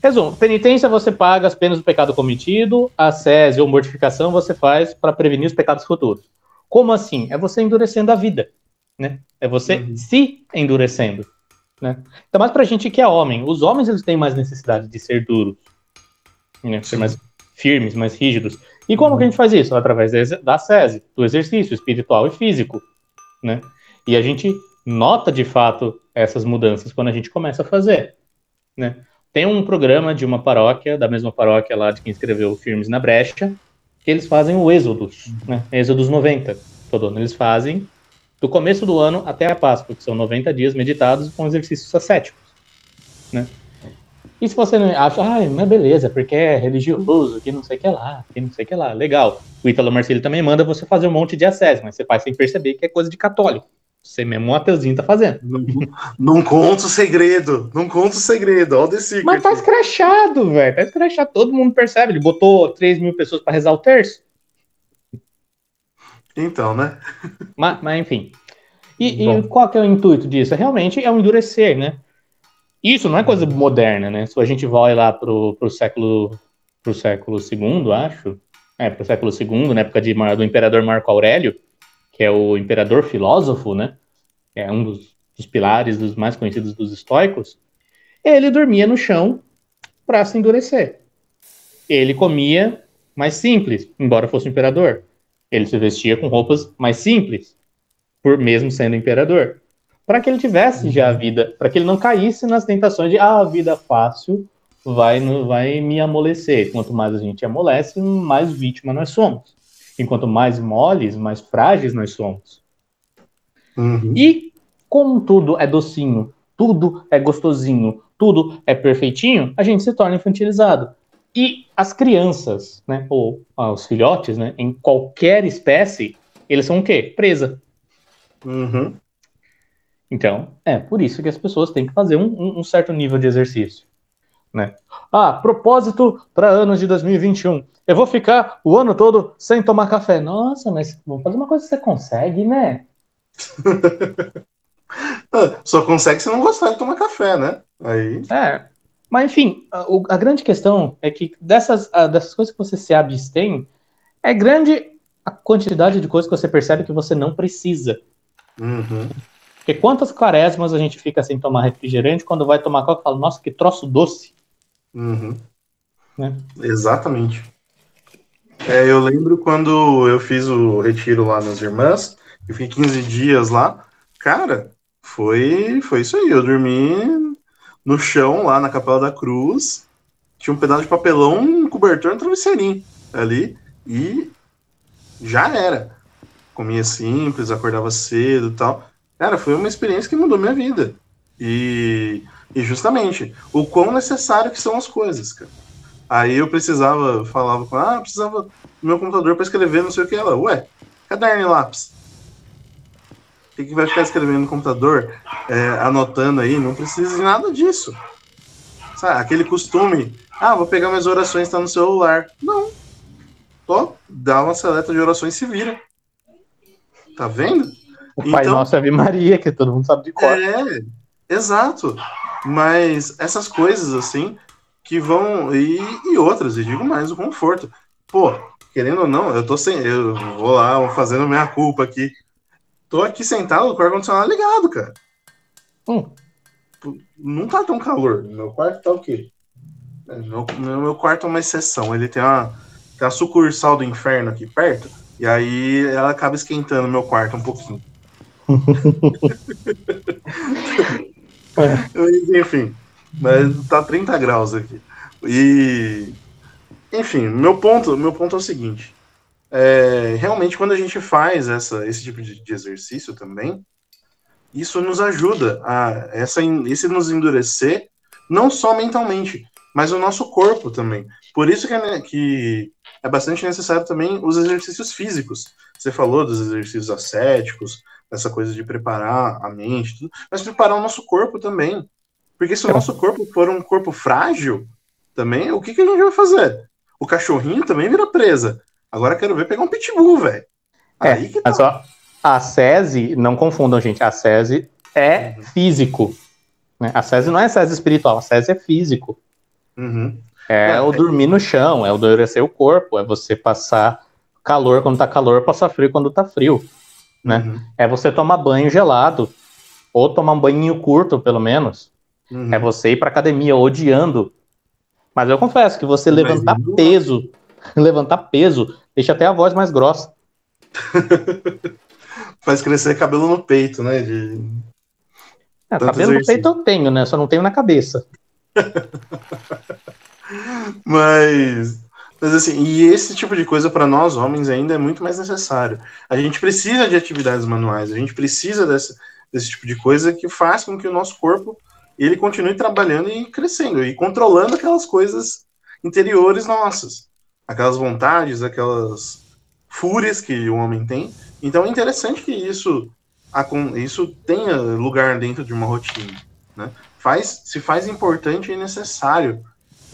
Resumo: penitência você paga as penas do pecado cometido, ascese ou mortificação você faz para prevenir os pecados futuros. Como assim? É você endurecendo a vida. Né? É você uhum. se endurecendo. Né? Então, mais pra gente que é homem. Os homens eles têm mais necessidade de ser duros, né? ser mais firmes, mais rígidos. E como uhum. que a gente faz isso? Através da SESI, do exercício espiritual e físico. Né? E a gente nota de fato essas mudanças quando a gente começa a fazer. Né? Tem um programa de uma paróquia, da mesma paróquia lá de quem escreveu Firmes na Brecha, que eles fazem o Êxodos, né? Êxodos 90. Todo ano eles fazem do começo do ano até a Páscoa, que são 90 dias meditados com exercícios ascéticos, né? E se você não acha, ah, mas beleza, porque é religioso, que não sei o que lá, que não sei o que lá, legal. O Ítalo Marcelo também manda você fazer um monte de acesso, mas você faz sem perceber que é coisa de católico. Você mesmo, um ateuzinho, tá fazendo. Não, não conta o segredo, não conta o segredo, olha desse. Mas tá escrachado, velho, tá escrachado, todo mundo percebe. Ele botou 3 mil pessoas para rezar o terço. Então, né? Mas, mas enfim. E, e, qual que é o intuito disso? Realmente é um endurecer, né? Isso não é coisa moderna, né? Se a gente vai lá pro, pro século pro século II, acho, é, pro século II, na época de, do imperador Marco Aurélio, que é o imperador filósofo, né? É um dos, dos pilares dos mais conhecidos dos estoicos. Ele dormia no chão para se endurecer. Ele comia mais simples, embora fosse um imperador. Ele se vestia com roupas mais simples, por mesmo sendo imperador, para que ele tivesse já a vida, para que ele não caísse nas tentações de ah, a vida fácil vai vai me amolecer. Quanto mais a gente amolece, mais vítima nós somos. Enquanto mais moles, mais frágeis nós somos. Uhum. E como tudo é docinho, tudo é gostosinho, tudo é perfeitinho, a gente se torna infantilizado. E as crianças, né, ou ah, os filhotes, né, em qualquer espécie, eles são o quê? Presa. Uhum. Então, é por isso que as pessoas têm que fazer um, um certo nível de exercício. Né? Ah, propósito para anos de 2021. Eu vou ficar o ano todo sem tomar café. Nossa, mas vamos fazer uma coisa que você consegue, né? Só consegue se não gostar de tomar café, né? Aí. É. Mas, enfim, a, a, grande questão é que dessas, a, dessas coisas que você se abstém, é grande a quantidade de coisas que você percebe que você não precisa. Uhum. Porque quantas quaresmas a gente fica sem tomar refrigerante, quando vai tomar coca, fala, nossa, que troço doce. Uhum. Né? Exatamente. É, eu lembro quando eu fiz o retiro lá nas Irmãs, eu fiquei 15 dias lá. Cara, foi, foi isso aí. Eu dormi no chão, lá na Capela da Cruz. Tinha um pedaço de papelão, um cobertor, um travesseirinho ali. E já era. Comia simples, acordava cedo e tal. Cara, foi uma experiência que mudou minha vida. E, e justamente, o quão necessário que são as coisas, cara. Aí eu precisava, falava com ah, precisava do meu computador para escrever não sei o que. Ela, ué, caderno e lápis que, que vai ficar escrevendo no computador, é, anotando aí? Não precisa de nada disso. Sabe, aquele costume, ah, vou pegar minhas orações, tá no celular. Não. Tô, dá uma seleta de orações e se vira. Tá vendo? O Pai então, Nosso Ave Maria, que todo mundo sabe de cor. É, exato. Mas essas coisas, assim, que vão. E, e outras, e digo mais, o conforto. Pô, querendo ou não, eu tô sem. Eu vou lá, fazendo minha culpa aqui. Tô aqui sentado com o ar-condicionado ligado, cara. Hum. Não tá tão calor. Meu quarto tá o quê? É, meu, meu quarto é uma exceção. Ele tem uma, tem uma sucursal do inferno aqui perto. E aí ela acaba esquentando meu quarto um pouquinho. Enfim, mas tá 30 graus aqui. E enfim, meu ponto, meu ponto é o seguinte: é, realmente quando a gente faz essa, esse tipo de, de, exercício também, isso nos ajuda a essa, esse nos endurecer, não só mentalmente, mas o nosso corpo também. Por isso que é, que é bastante necessário também os exercícios físicos. Você falou dos exercícios ascéticos, essa coisa de preparar a mente, tudo, mas preparar o nosso corpo também. Porque se o nosso corpo for um corpo frágil, também, o que, que a gente vai fazer? O cachorrinho também vira presa. Agora quero ver pegar um pitbull, velho. É, tá. mas ó, a SESI, não confundam, gente, a SESI é uhum. físico. Né? A SESI não é SESI espiritual, a SESI é físico. Uhum. É, é, o dormir no chão, é o endurecer o corpo, é você passar calor quando tá calor, passar frio quando tá frio. Né? Uhum. É você tomar banho gelado, ou tomar um banho curto, pelo menos. Uhum. É você ir pra academia odiando mas eu confesso que você levantar peso, levantar peso, deixa até a voz mais grossa. Faz crescer cabelo no peito, né? De... É, cabelo exercício. no peito eu tenho, né? Só não tenho na cabeça. mas, mas assim, e esse tipo de coisa para nós homens ainda é muito mais necessário. A gente precisa de atividades manuais, a gente precisa desse, desse tipo de coisa que faz com que o nosso corpo ele continue trabalhando e crescendo e controlando aquelas coisas interiores nossas, aquelas vontades, aquelas fúrias que o homem tem. Então é interessante que isso isso tenha lugar dentro de uma rotina, né? Faz, se faz importante e necessário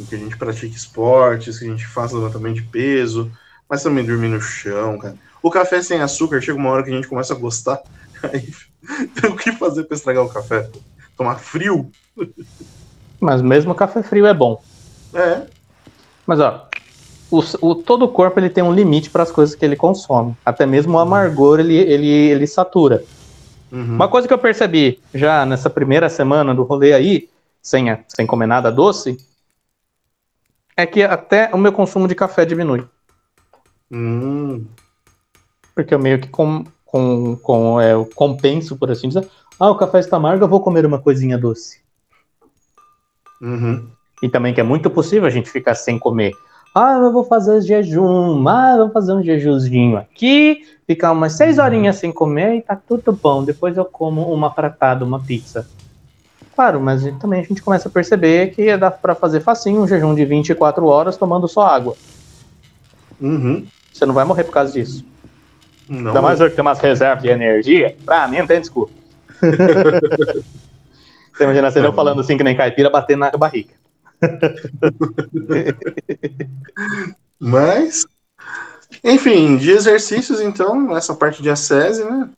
que a gente pratique esportes, que a gente faça levantamento de peso, mas também dormir no chão, cara. O café sem açúcar chega uma hora que a gente começa a gostar, aí tem o que fazer para estragar o café? tomar frio. Mas mesmo café frio é bom. É. Mas ó, o, o, todo o corpo ele tem um limite para as coisas que ele consome. Até mesmo o amargor ele, ele, ele satura. Uhum. Uma coisa que eu percebi já nessa primeira semana do rolê aí, sem, sem comer nada doce, é que até o meu consumo de café diminui. Hum. Porque eu meio que com, com, com é, eu compenso, por assim dizer, ah, o café está amargo, eu vou comer uma coisinha doce. Uhum. E também que é muito possível a gente ficar sem comer. Ah, eu vou fazer jejum. Ah, eu vou fazer um jejuzinho aqui, ficar umas seis uhum. horinhas sem comer e tá tudo bom. Depois eu como uma pratada, uma pizza. Claro, mas também a gente começa a perceber que dá para fazer facinho um jejum de 24 horas tomando só água. Uhum. Você não vai morrer por causa disso. Não. Ainda mais eu que tem umas reservas de energia. Pra mim não tem desculpa. Você imagina você não falando assim que nem caipira, batendo na barriga. Mas, enfim, de exercícios, então, essa parte de acese, né?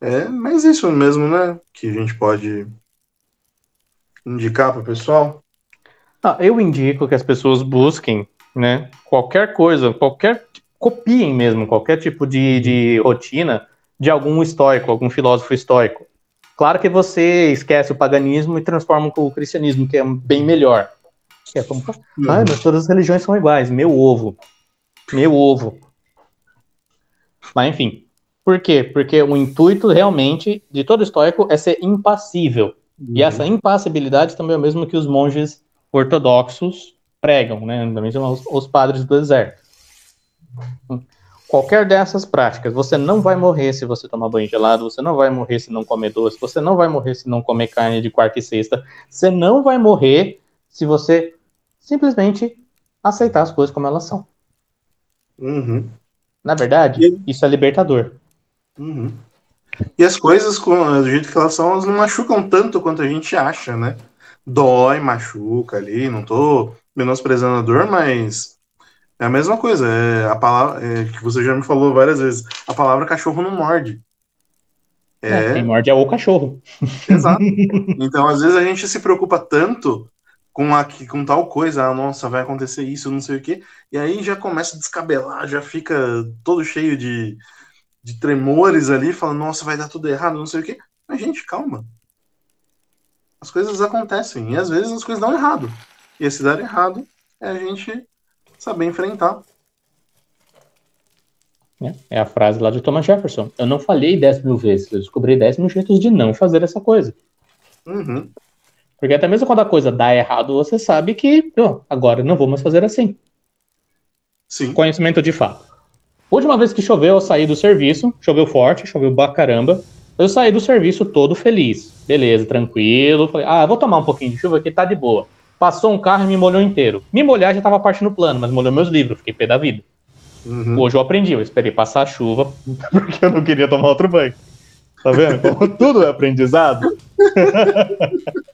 É, mas isso mesmo, né? Que a gente pode indicar para o pessoal. Ah, eu indico que as pessoas busquem, né? Qualquer coisa, qualquer copiem mesmo, qualquer tipo de, de rotina de algum estoico, algum filósofo estoico. Claro que você esquece o paganismo e transforma o cristianismo, que é bem melhor. É como, ah, mas todas as religiões são iguais. Meu ovo. Meu ovo. Mas enfim. Por quê? Porque o intuito realmente de todo estoico é ser impassível. Uhum. E essa impassibilidade também é o mesmo que os monges ortodoxos pregam, né? Também são os, os padres do deserto. Qualquer dessas práticas, você não vai morrer se você tomar banho gelado, você não vai morrer se não comer doce, você não vai morrer se não comer carne de quarta e sexta, você não vai morrer se você simplesmente aceitar as coisas como elas são. Uhum. Na verdade, e... isso é libertador. Uhum. E as coisas, do jeito que elas são, elas não machucam tanto quanto a gente acha, né? Dói, machuca ali, não tô menosprezando a dor, mas é a mesma coisa, é a palavra é, que você já me falou várias vezes. A palavra cachorro não morde. É... é quem morde é o cachorro. Exato. Então, às vezes, a gente se preocupa tanto com, a, com tal coisa, ah, nossa, vai acontecer isso, não sei o quê, e aí já começa a descabelar, já fica todo cheio de, de tremores ali, falando, nossa, vai dar tudo errado, não sei o quê. Mas, gente, calma. As coisas acontecem, e às vezes as coisas dão errado. E se dar errado, é a gente saber enfrentar. Né? É a frase lá de Thomas Jefferson. Eu não falhei 10 mil vezes, eu descobri 10 mil jeitos de não fazer essa coisa. Uhum. Porque até mesmo quando a coisa dá errado, você sabe que oh, agora não vou mais fazer assim. Sim. Conhecimento de fato. Última vez que choveu, eu saí do serviço. Choveu forte, choveu pra caramba. Eu saí do serviço todo feliz. Beleza, tranquilo. Falei, ah, vou tomar um pouquinho de chuva aqui, tá de boa. Passou um carro e me molhou inteiro. Me molhar já tava parte no plano, mas molhou meus livros, fiquei pé da vida. Uhum. Hoje eu aprendi, eu esperei passar a chuva, porque eu não queria tomar outro banho. Tá vendo? Como tudo é aprendizado.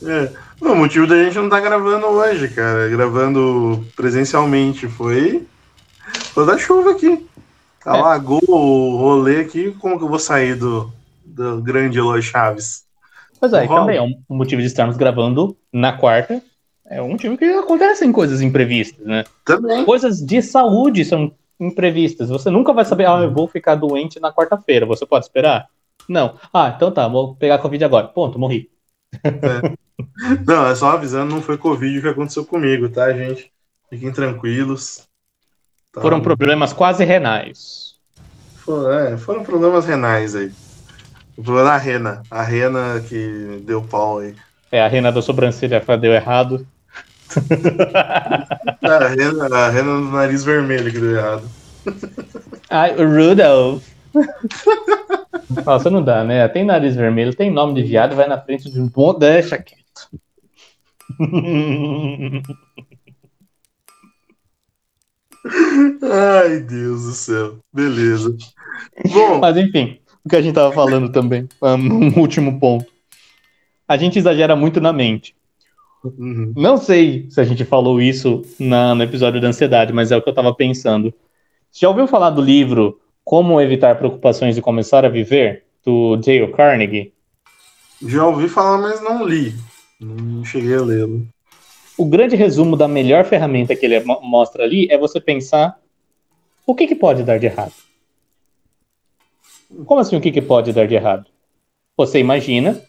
É. O motivo da gente não tá gravando hoje, cara, gravando presencialmente, foi foi da chuva aqui. Alagou o rolê aqui, como que eu vou sair do, do grande Eloy Chaves? Pois é, também é um motivo de estarmos gravando na quarta. É um motivo que acontecem coisas imprevistas, né? Também. Coisas de saúde são imprevistas. Você nunca vai saber, ah, eu vou ficar doente na quarta-feira. Você pode esperar? Não. Ah, então tá, vou pegar Covid agora. Ponto, morri. Não, é só avisando, não foi Covid o que aconteceu comigo, tá, gente? Fiquem tranquilos. Tá. Foram problemas quase renais. For- é, foram problemas renais aí. O problema da rena. A rena que deu pau aí. É, a rena da sobrancelha deu errado. A rena, a rena do nariz vermelho que deu errado. Ai, Rudolph. Nossa, não dá, né? Tem nariz vermelho, tem nome de viado, vai na frente de um bom. Deixa quieto. Ai, Deus do céu. Beleza. Bom, Mas enfim, o que a gente tava falando também, um último ponto. A gente exagera muito na mente. uhum. Não sei se a gente falou isso na- no episódio da ansiedade, mas é o que eu tava pensando. Já ouviu falar do livro Como Evitar Preocupações e Começar a Viver, do Dale Carnegie? já ouvi falar, mas não li. Não cheguei a lê-lo. O grande resumo da melhor ferramenta que ele mo- mostra ali é você pensar o que, que pode dar de errado. Como assim o que, que pode dar de errado? Você imagina,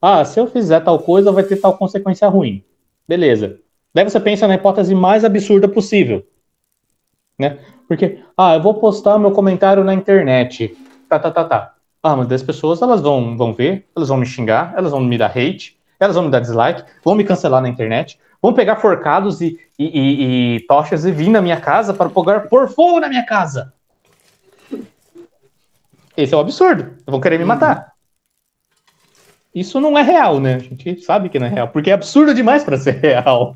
ah, se eu fizer tal coisa vai ter tal consequência ruim. Beleza. Daí você pensa na hipótese mais absurda possível. Né? Porque, ah, eu vou postar meu comentário na internet. Tá, tá, tá, tá. Ah, mas das pessoas elas vão, vão ver, elas vão me xingar, elas vão me dar hate, elas vão me dar dislike, vão me cancelar na internet, vão pegar forcados e, e, e- e tochas e vir na minha casa para pôr, pôr fogo na minha casa. Esse é o absurdo. Vão querer me matar. Isso não é real, né? A gente sabe que não é real, porque é absurdo demais para ser real.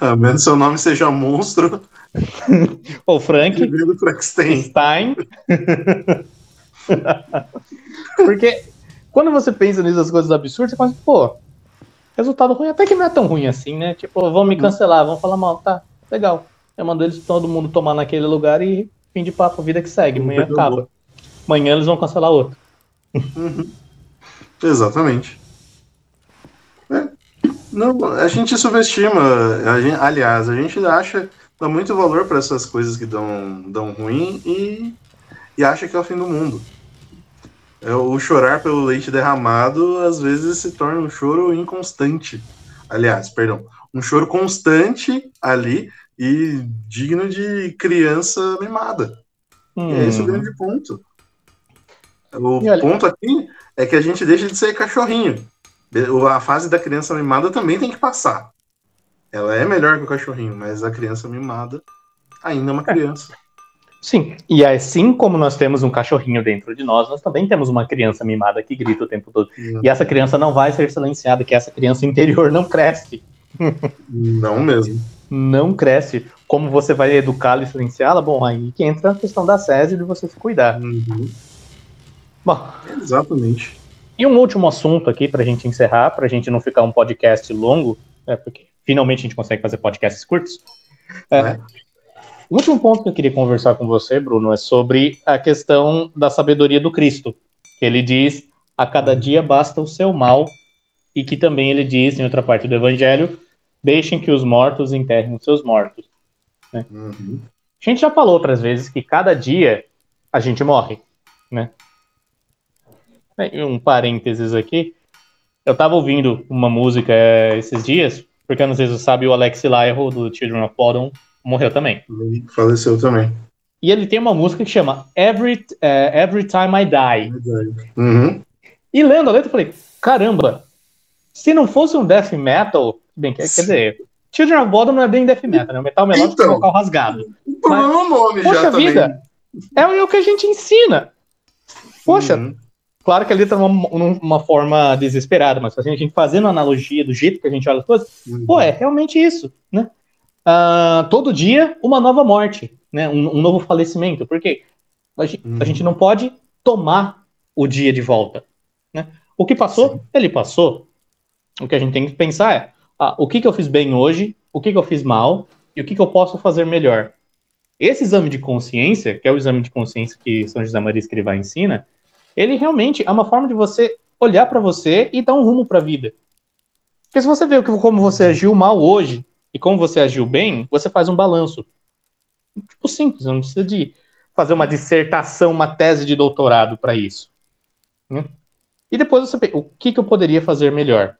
A menos seu nome seja monstro. O Frank, Frankenstein. Stein. Porque quando você pensa nessas coisas absurdas, você pensa, pô, resultado ruim até que não é tão ruim assim, né? Tipo, vão me cancelar, vão falar mal, tá, legal. Eu mando eles todo mundo tomar naquele lugar e fim de papo, vida que segue, amanhã acaba. Amanhã eles vão cancelar outro. Exatamente. Não, a gente subestima. a gente- aliás, a gente acha dá muito valor para essas coisas que dão, dão ruim e, e acha que é o fim do mundo. É, o chorar pelo leite derramado às vezes se torna um choro inconstante. Aliás, perdão, um choro constante ali e digno de criança mimada. Hum, É esse o grande ponto. O olha- ponto aqui é que a gente deixa de ser cachorrinho. A fase da criança mimada também tem que passar. Ela é melhor que o cachorrinho, mas a criança mimada ainda é uma criança. Sim, e assim como nós temos um cachorrinho dentro de nós, nós também temos uma criança mimada que grita o tempo todo. E essa criança não vai ser silenciada, que essa criança interior não cresce. Não mesmo. não cresce. Como você vai educá-la e silenciá-la? Bom, aí que entra a questão da SESI de você se cuidar. Uhum. Bom, Exatamente. E um último assunto aqui pra gente encerrar, pra gente não ficar um podcast longo, é porque finalmente a gente consegue fazer podcasts curtos. É, Né? O último ponto que eu queria conversar com você, Bruno, é sobre a questão da sabedoria do Cristo. Que ele diz: a cada dia basta o seu mal, e que também ele diz, em outra parte do Evangelho, deixem que os mortos enterrem os seus mortos. Uhum. A gente já falou outras vezes que cada dia a gente morre, né? E Um parênteses aqui. Eu tava ouvindo uma música eh, esses dias, porque eu não sei se você sabe, o Alex Lyle, do Children of Bodom, morreu também. Faleceu também. E ele tem uma música que chama Every, uh, Every Time I Die. Uhum. E lendo a letra, eu falei, caramba, se não fosse um death metal, bem, quer, quer dizer, Children of Bodom não é bem death metal, né? Metal melódico Então. com vocal rasgado. O problema é o nome Poxa já também. vida, é o que a gente ensina. Poxa, Uhum. Claro que a letra é uma, uma forma desesperada, mas assim, a gente fazendo analogia do jeito que a gente olha as coisas, Uhum. pô, é realmente isso, né? Ah, todo dia, uma nova morte, né? Um, um novo falecimento. Porque a gente, Uhum. a gente não pode tomar o dia de volta. Né? O que passou, ele passou. O que a gente tem que pensar é: ah, o que, que eu fiz bem hoje, o que, que eu fiz mal e o que, que eu posso fazer melhor. Esse exame de consciência, que é o exame de consciência que São José Maria Escrivá ensina, ele realmente é uma forma de você olhar para você e dar um rumo para a vida. Porque se você vê como você agiu mal hoje e como você agiu bem, você faz um balanço. Tipo simples, não precisa de fazer uma dissertação, uma tese de doutorado para isso. né? E depois você pensa, o que, que eu poderia fazer melhor?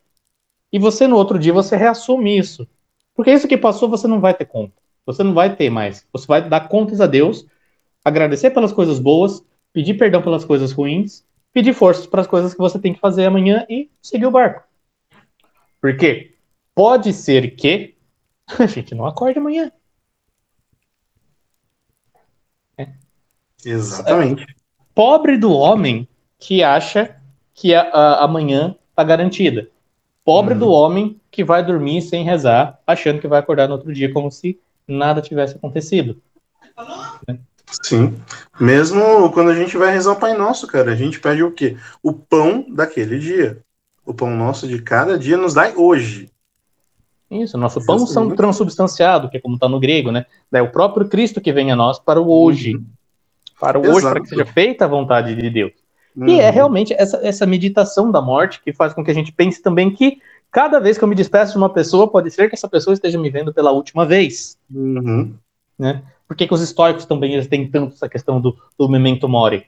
E você, no outro dia, você reassume isso. Porque isso que passou, você não vai ter conta. Você não vai ter mais. Você vai dar contas a Deus, agradecer pelas coisas boas, pedir perdão pelas coisas ruins, pedir forças para as coisas que você tem que fazer amanhã e seguir o barco. Porque pode ser que a gente não acorde amanhã. Exatamente. Pobre do homem que acha que a, a- amanhã tá garantida. Pobre Uhum. do homem que vai dormir sem rezar, achando que vai acordar no outro dia como se nada tivesse acontecido. Sim. Mesmo quando a gente vai rezar o Pai Nosso, cara, a gente pede o quê? O pão daquele dia. O pão nosso de cada dia nos dai hoje. Isso, nosso pão são transubstanciado, que é como está no grego, né? É o próprio Cristo que vem a nós para o hoje. Para o hoje, Exato. para que seja feita a vontade de Deus. E é Uhum. realmente essa, essa meditação da morte que faz com que a gente pense também que cada vez que eu me despeço de uma pessoa, pode ser que essa pessoa esteja me vendo pela última vez. Uhum. Por que, que os históricos também eles têm tanto essa questão do, do memento mori?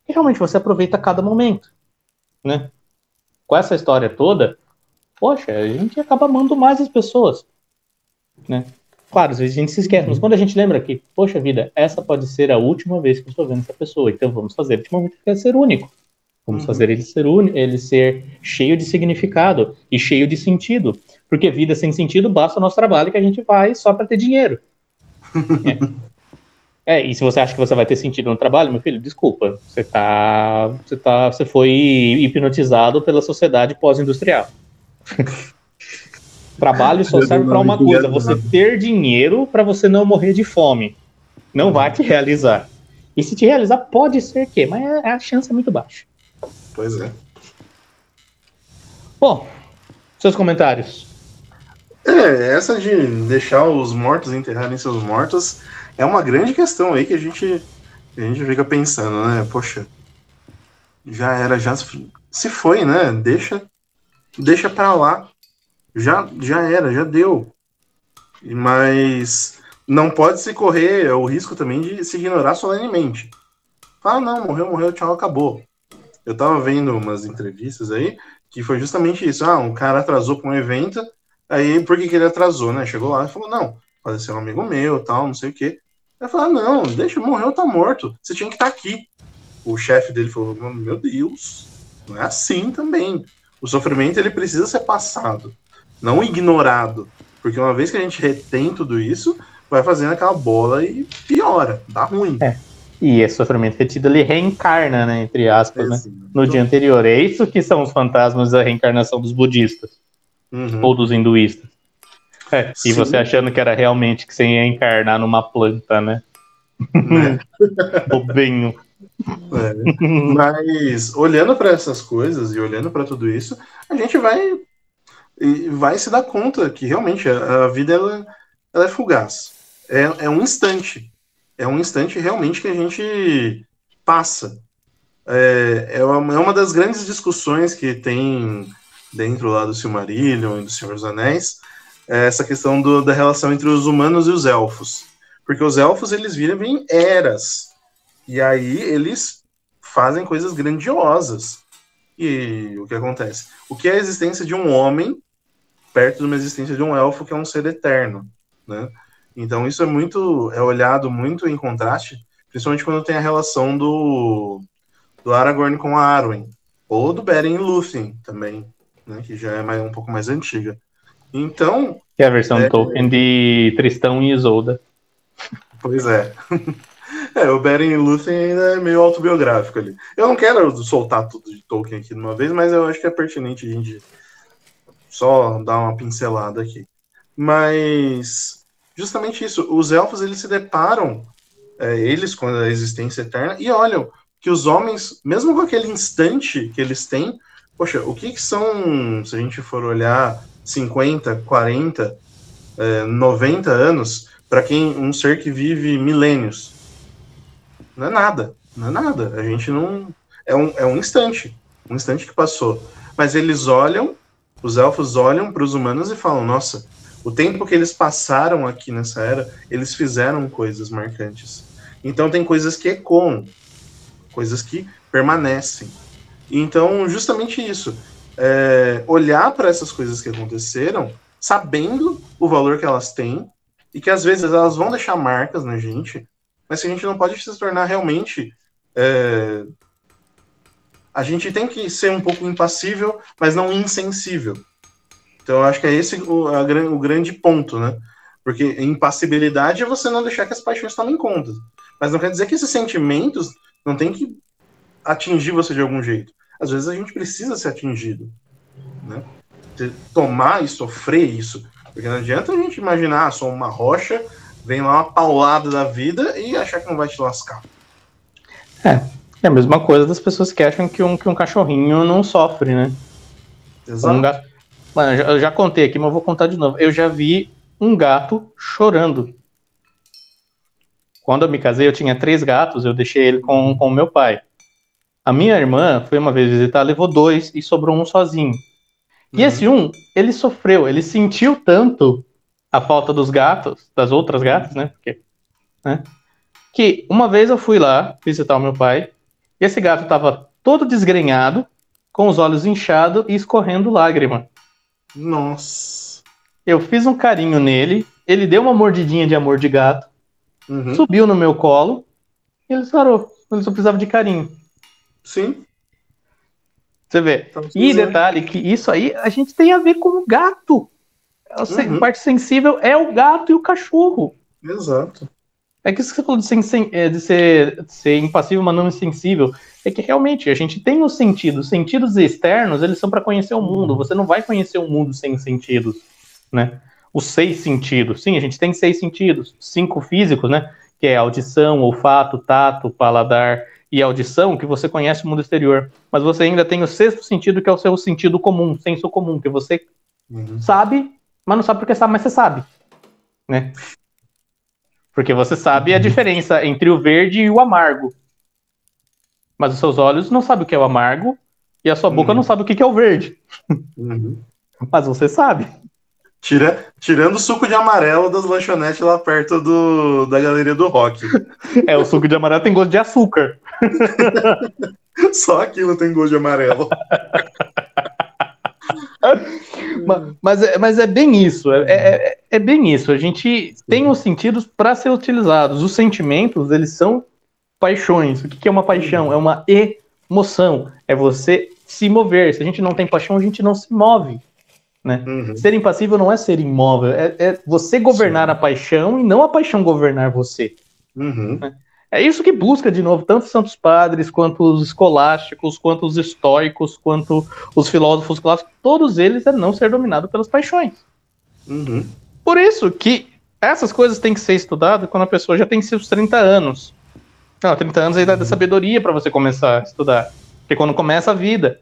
Porque realmente você aproveita cada momento, né? Com essa história toda, poxa, a gente acaba amando mais as pessoas, né? Claro, às vezes a gente se esquece, mas quando a gente lembra que, poxa vida, essa pode ser a última vez que eu estou vendo essa pessoa, então vamos fazer esse momento que ser único. Vamos Uhum. fazer ele ser único, ele ser cheio de significado e cheio de sentido. Porque vida sem sentido basta o nosso trabalho que a gente faz só para ter dinheiro. É, e se você acha que você vai ter sentido no trabalho, meu filho, desculpa. Você tá. Você tá. Você foi hipnotizado pela sociedade pós-industrial. trabalho só serve para uma coisa: você ter dinheiro para você não morrer de fome. Não vai te realizar. E se te realizar, pode ser que, mas a a chance é muito baixa. Pois é. Bom, seus comentários. É, essa de deixar os mortos enterrarem seus mortos é uma grande questão aí que a gente, a gente fica pensando, né? Poxa, já era, já se- foi, né? Deixa, deixa pra lá. Já, já era, já deu. Mas não pode se correr o risco também de se ignorar solenemente. Ah, não, morreu, morreu, tchau, acabou. Eu tava vendo umas entrevistas aí que foi justamente isso. Ah, um cara atrasou pra um evento, Aí, por que, que ele atrasou, né? Chegou lá e falou, não, faleceu um amigo meu, tal, não sei o quê. Aí falou, ah, não, deixa, morreu, tá morto. Você tinha que estar aqui. O chefe dele falou, meu Deus, não é assim também. O sofrimento, ele precisa ser passado, não ignorado. Porque uma vez que a gente retém tudo isso, vai fazendo aquela bola e piora, dá ruim. É. E esse sofrimento retido ele reencarna, né? Entre aspas, né? Exato. No dia anterior. É isso que são os fantasmas da reencarnação dos budistas. Uhum. ou dos hinduístas. É, e você achando que era realmente que você ia encarnar numa planta, né? Né? Bobinho. É. Mas olhando para essas coisas e olhando para tudo isso, a gente vai vai se dar conta que realmente a, a vida ela, ela é fugaz. É, é um instante. É um instante realmente que a gente passa. É, é, uma, é uma das grandes discussões que tem dentro lá do Silmarillion e do Senhor dos Anéis, é essa questão do, da relação entre os humanos e os elfos. Porque os elfos eles vivem eras. E aí eles fazem coisas grandiosas. E o que acontece? O que é a existência de um homem perto de uma existência de um elfo que é um ser eterno, né? Então isso é muito é olhado muito em contraste, principalmente quando tem a relação do do Aragorn com a Arwen ou do Beren e Lúthien também, né, que já é mais, um pouco mais antiga. Então, que é a versão é, Tolkien de Tristão e Isolda. Pois é. É, o Beren e Lúthien ainda é meio autobiográfico ali. Eu não quero soltar tudo de Tolkien aqui de uma vez, mas eu acho que é pertinente a gente só dar uma pincelada aqui. Mas justamente isso, os elfos eles se deparam, é, eles com a existência eterna, e olham que os homens, mesmo com aquele instante que eles têm, poxa, o que, que são, se a gente for olhar 50, 40, é, 90 anos, para quem um ser que vive milênios? Não é nada, não é nada. A gente não. É um, é um instante, um instante que passou. Mas eles olham, os elfos olham para os humanos e falam: nossa, o tempo que eles passaram aqui nessa era, eles fizeram coisas marcantes. Então tem coisas que ecoam, coisas que permanecem. Então, justamente isso. É, olhar para essas coisas que aconteceram, sabendo o valor que elas têm, e que às vezes elas vão deixar marcas na gente, mas que a gente não pode se tornar realmente. É, a gente tem que ser um pouco impassível, mas não insensível. Então, eu acho que é esse o, a, o grande ponto, né? Porque impassibilidade é você não deixar que as paixões tomem conta. Mas não quer dizer que esses sentimentos não tem que atingir você de algum jeito. Às vezes a gente precisa ser atingido, né? Tomar e sofrer isso. Porque não adianta a gente imaginar, ah, sou uma rocha, vem lá uma paulada da vida e achar que não vai te lascar. É, é a mesma coisa das pessoas que acham que um, que um cachorrinho não sofre, né? Exato. Um gato... Mano, eu já, eu já contei aqui, mas eu vou contar de novo. Eu já vi um gato chorando. Quando eu me casei, eu tinha três gatos, eu deixei ele com o meu pai. A minha irmã foi uma vez visitar, levou dois e sobrou um sozinho. E uhum. esse um, ele sofreu, ele sentiu tanto a falta dos gatos, das outras gatas, né? Porque, né? Que uma vez eu fui lá visitar o meu pai, e esse gato estava todo desgrenhado, com os olhos inchados e escorrendo lágrima. Nossa. Eu fiz um carinho nele, ele deu uma mordidinha de amor de gato, uhum. subiu no meu colo e ele sarou. Ele só precisava de carinho. Sim. Você vê. Então, e detalhe que isso aí a gente tem a ver com o gato. A uhum. parte sensível é o gato e o cachorro. Exato. É que isso que você falou de ser, é, de ser, de ser impassível, mas não insensível. É que realmente a gente tem os sentidos. Os sentidos externos, eles são para conhecer o mundo. Você não vai conhecer o mundo sem sentidos, né? Os seis sentidos. Sim, a gente tem seis sentidos. Cinco físicos, né? Que é audição, olfato, tato, paladar e audição, que você conhece o mundo exterior. Mas você ainda tem o sexto sentido, que é o seu sentido comum, senso comum, que você uhum. sabe mas não sabe porque sabe, mas você sabe. Né? Porque você sabe a diferença entre o verde e o amargo. Mas os seus olhos não sabem o que é o amargo e a sua boca uhum. não sabe o que é o verde. Uhum. Mas você sabe. Tira, tirando o suco de amarelo das lanchonetes lá perto do, da galeria do rock. É, o suco de amarelo tem gosto de açúcar. Só aquilo tem gosto de amarelo. mas, mas, é, mas é bem isso, é, é, é bem isso. A gente tem os sentidos para ser utilizados. Os sentimentos, eles são paixões. O que, que é uma paixão? É uma emoção. É você se mover. Se a gente não tem paixão, a gente não se move. Né? Uhum. Ser impassível não é ser imóvel, é, é você governar Sim. a paixão e não a paixão governar você. Uhum. Né? É isso que busca, de novo, tanto os santos padres, quanto os escolásticos, quanto os estoicos, quanto os filósofos clássicos, todos eles é não ser dominado pelas paixões. Uhum. Por isso que essas coisas têm que ser estudadas quando a pessoa já tem seus 30 anos. Não, 30 anos é a idade da sabedoria para você começar a estudar. Porque quando começa a vida.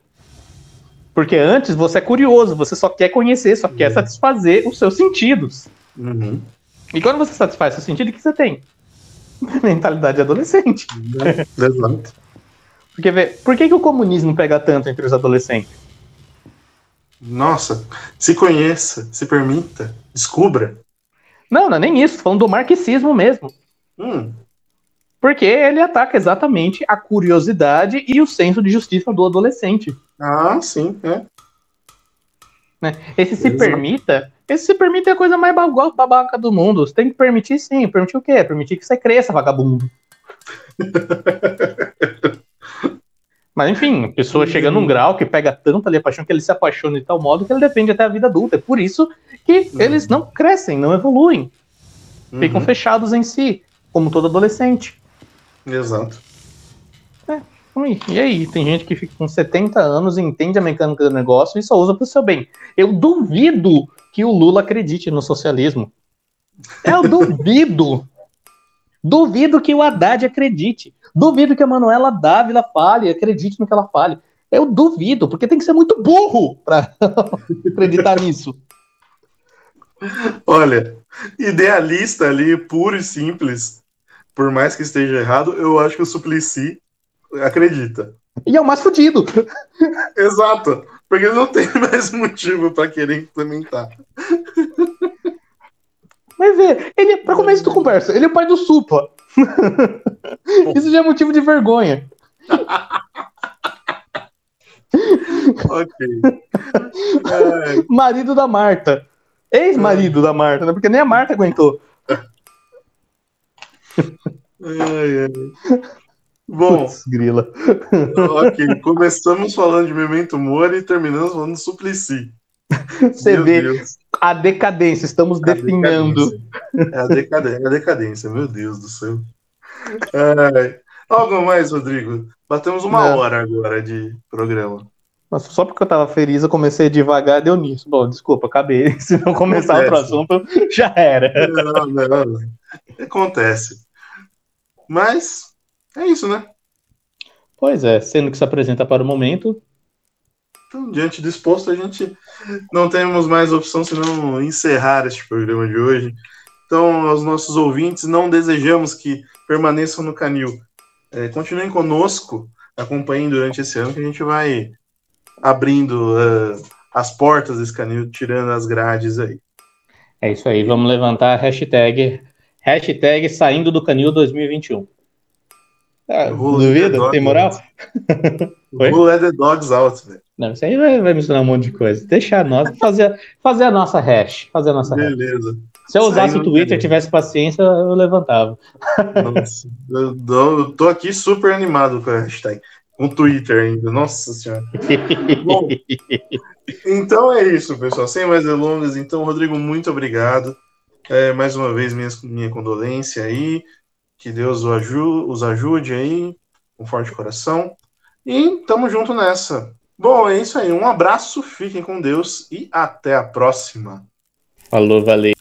Porque antes você é curioso, você só quer conhecer, só uhum. quer satisfazer os seus sentidos. Uhum. E quando você satisfaz seu sentido, o que você tem? mentalidade adolescente. Exato. Porque, vê, por que, que o comunismo pega tanto entre os adolescentes? Nossa, se conheça, se permita, descubra. Não, não é nem isso, falando do marxismo mesmo. Hum. Porque ele ataca exatamente a curiosidade e o senso de justiça do adolescente. Ah, sim, é. Né? Esse se Exato. permita Esse se permite é a coisa mais babaca do mundo. Você tem que permitir sim. Permitir o quê? Permitir que você cresça, vagabundo. Mas enfim, a pessoa chega num grau que pega tanto ali a paixão que ele se apaixona de tal modo que ele defende até a vida adulta. É por isso que uhum. eles não crescem, não evoluem. Uhum. Ficam fechados em si, como todo adolescente. Exato. É. E aí, tem gente que fica com 70 anos e entende a mecânica do negócio e só usa para o seu bem. Eu duvido que o Lula acredite no socialismo. Eu duvido. duvido que o Haddad acredite. Duvido que a Manuela Dávila fale, acredite no que ela fale. Eu duvido, porque tem que ser muito burro para acreditar nisso. Olha, idealista ali, puro e simples, por mais que esteja errado, eu acho que o Suplicy acredita. E é o mais fodido. Exato, porque não tem mais motivo para querer implementar. Mas é, ele, pra começo de conversa, ele é o pai do Supla. Isso já é motivo de vergonha. ok. É... Marido da Marta. Ex-marido da Marta, né? Porque nem a Marta aguentou. Ai, ai. Bom, Puts, grila. ok, começamos falando de Memento Mori e terminamos falando de Suplicy. Você meu vê Deus. a decadência, estamos a definhando. Decadência. É a decadência, é a decadência, meu Deus do céu. É. Algo mais, Rodrigo? Batemos uma Não. hora agora de programa. Nossa, só porque eu tava feliz, eu comecei devagar, deu nisso. Bom, desculpa, acabei. Se não começar Acontece. outro assunto, já era. Não, não. Acontece. Mas é isso, né? Pois é, sendo que se apresenta para o momento, então, diante disposto, a gente não temos mais opção senão encerrar este programa de hoje. Então, aos nossos ouvintes, não desejamos que permaneçam no canil. É, continuem conosco, acompanhem durante esse ano, que a gente vai abrindo uh, as portas desse canil, tirando as grades aí. É isso aí, vamos levantar a hashtag, hashtag saindo do canil 2021. Ah, duvida? Tem moral? Who let the dogs out, velho. Não, isso aí vai, vai misturar um monte de coisa. Deixa nós fazer, fazer a nossa hash. Fazer a nossa Beleza. Hash. Se eu usasse o Twitter e tivesse paciência, eu levantava. Nossa, eu, eu, tô aqui super animado com a hashtag. Com o Twitter ainda. Nossa senhora. Bom, então é isso, pessoal. Sem mais delongas, então, Rodrigo, muito obrigado. É, mais uma vez, minha, minha condolência aí. Que Deus os ajude, aí. Um forte coração. E tamo junto nessa. Bom, é isso aí. Um abraço, fiquem com Deus e até a próxima. Falou, valeu.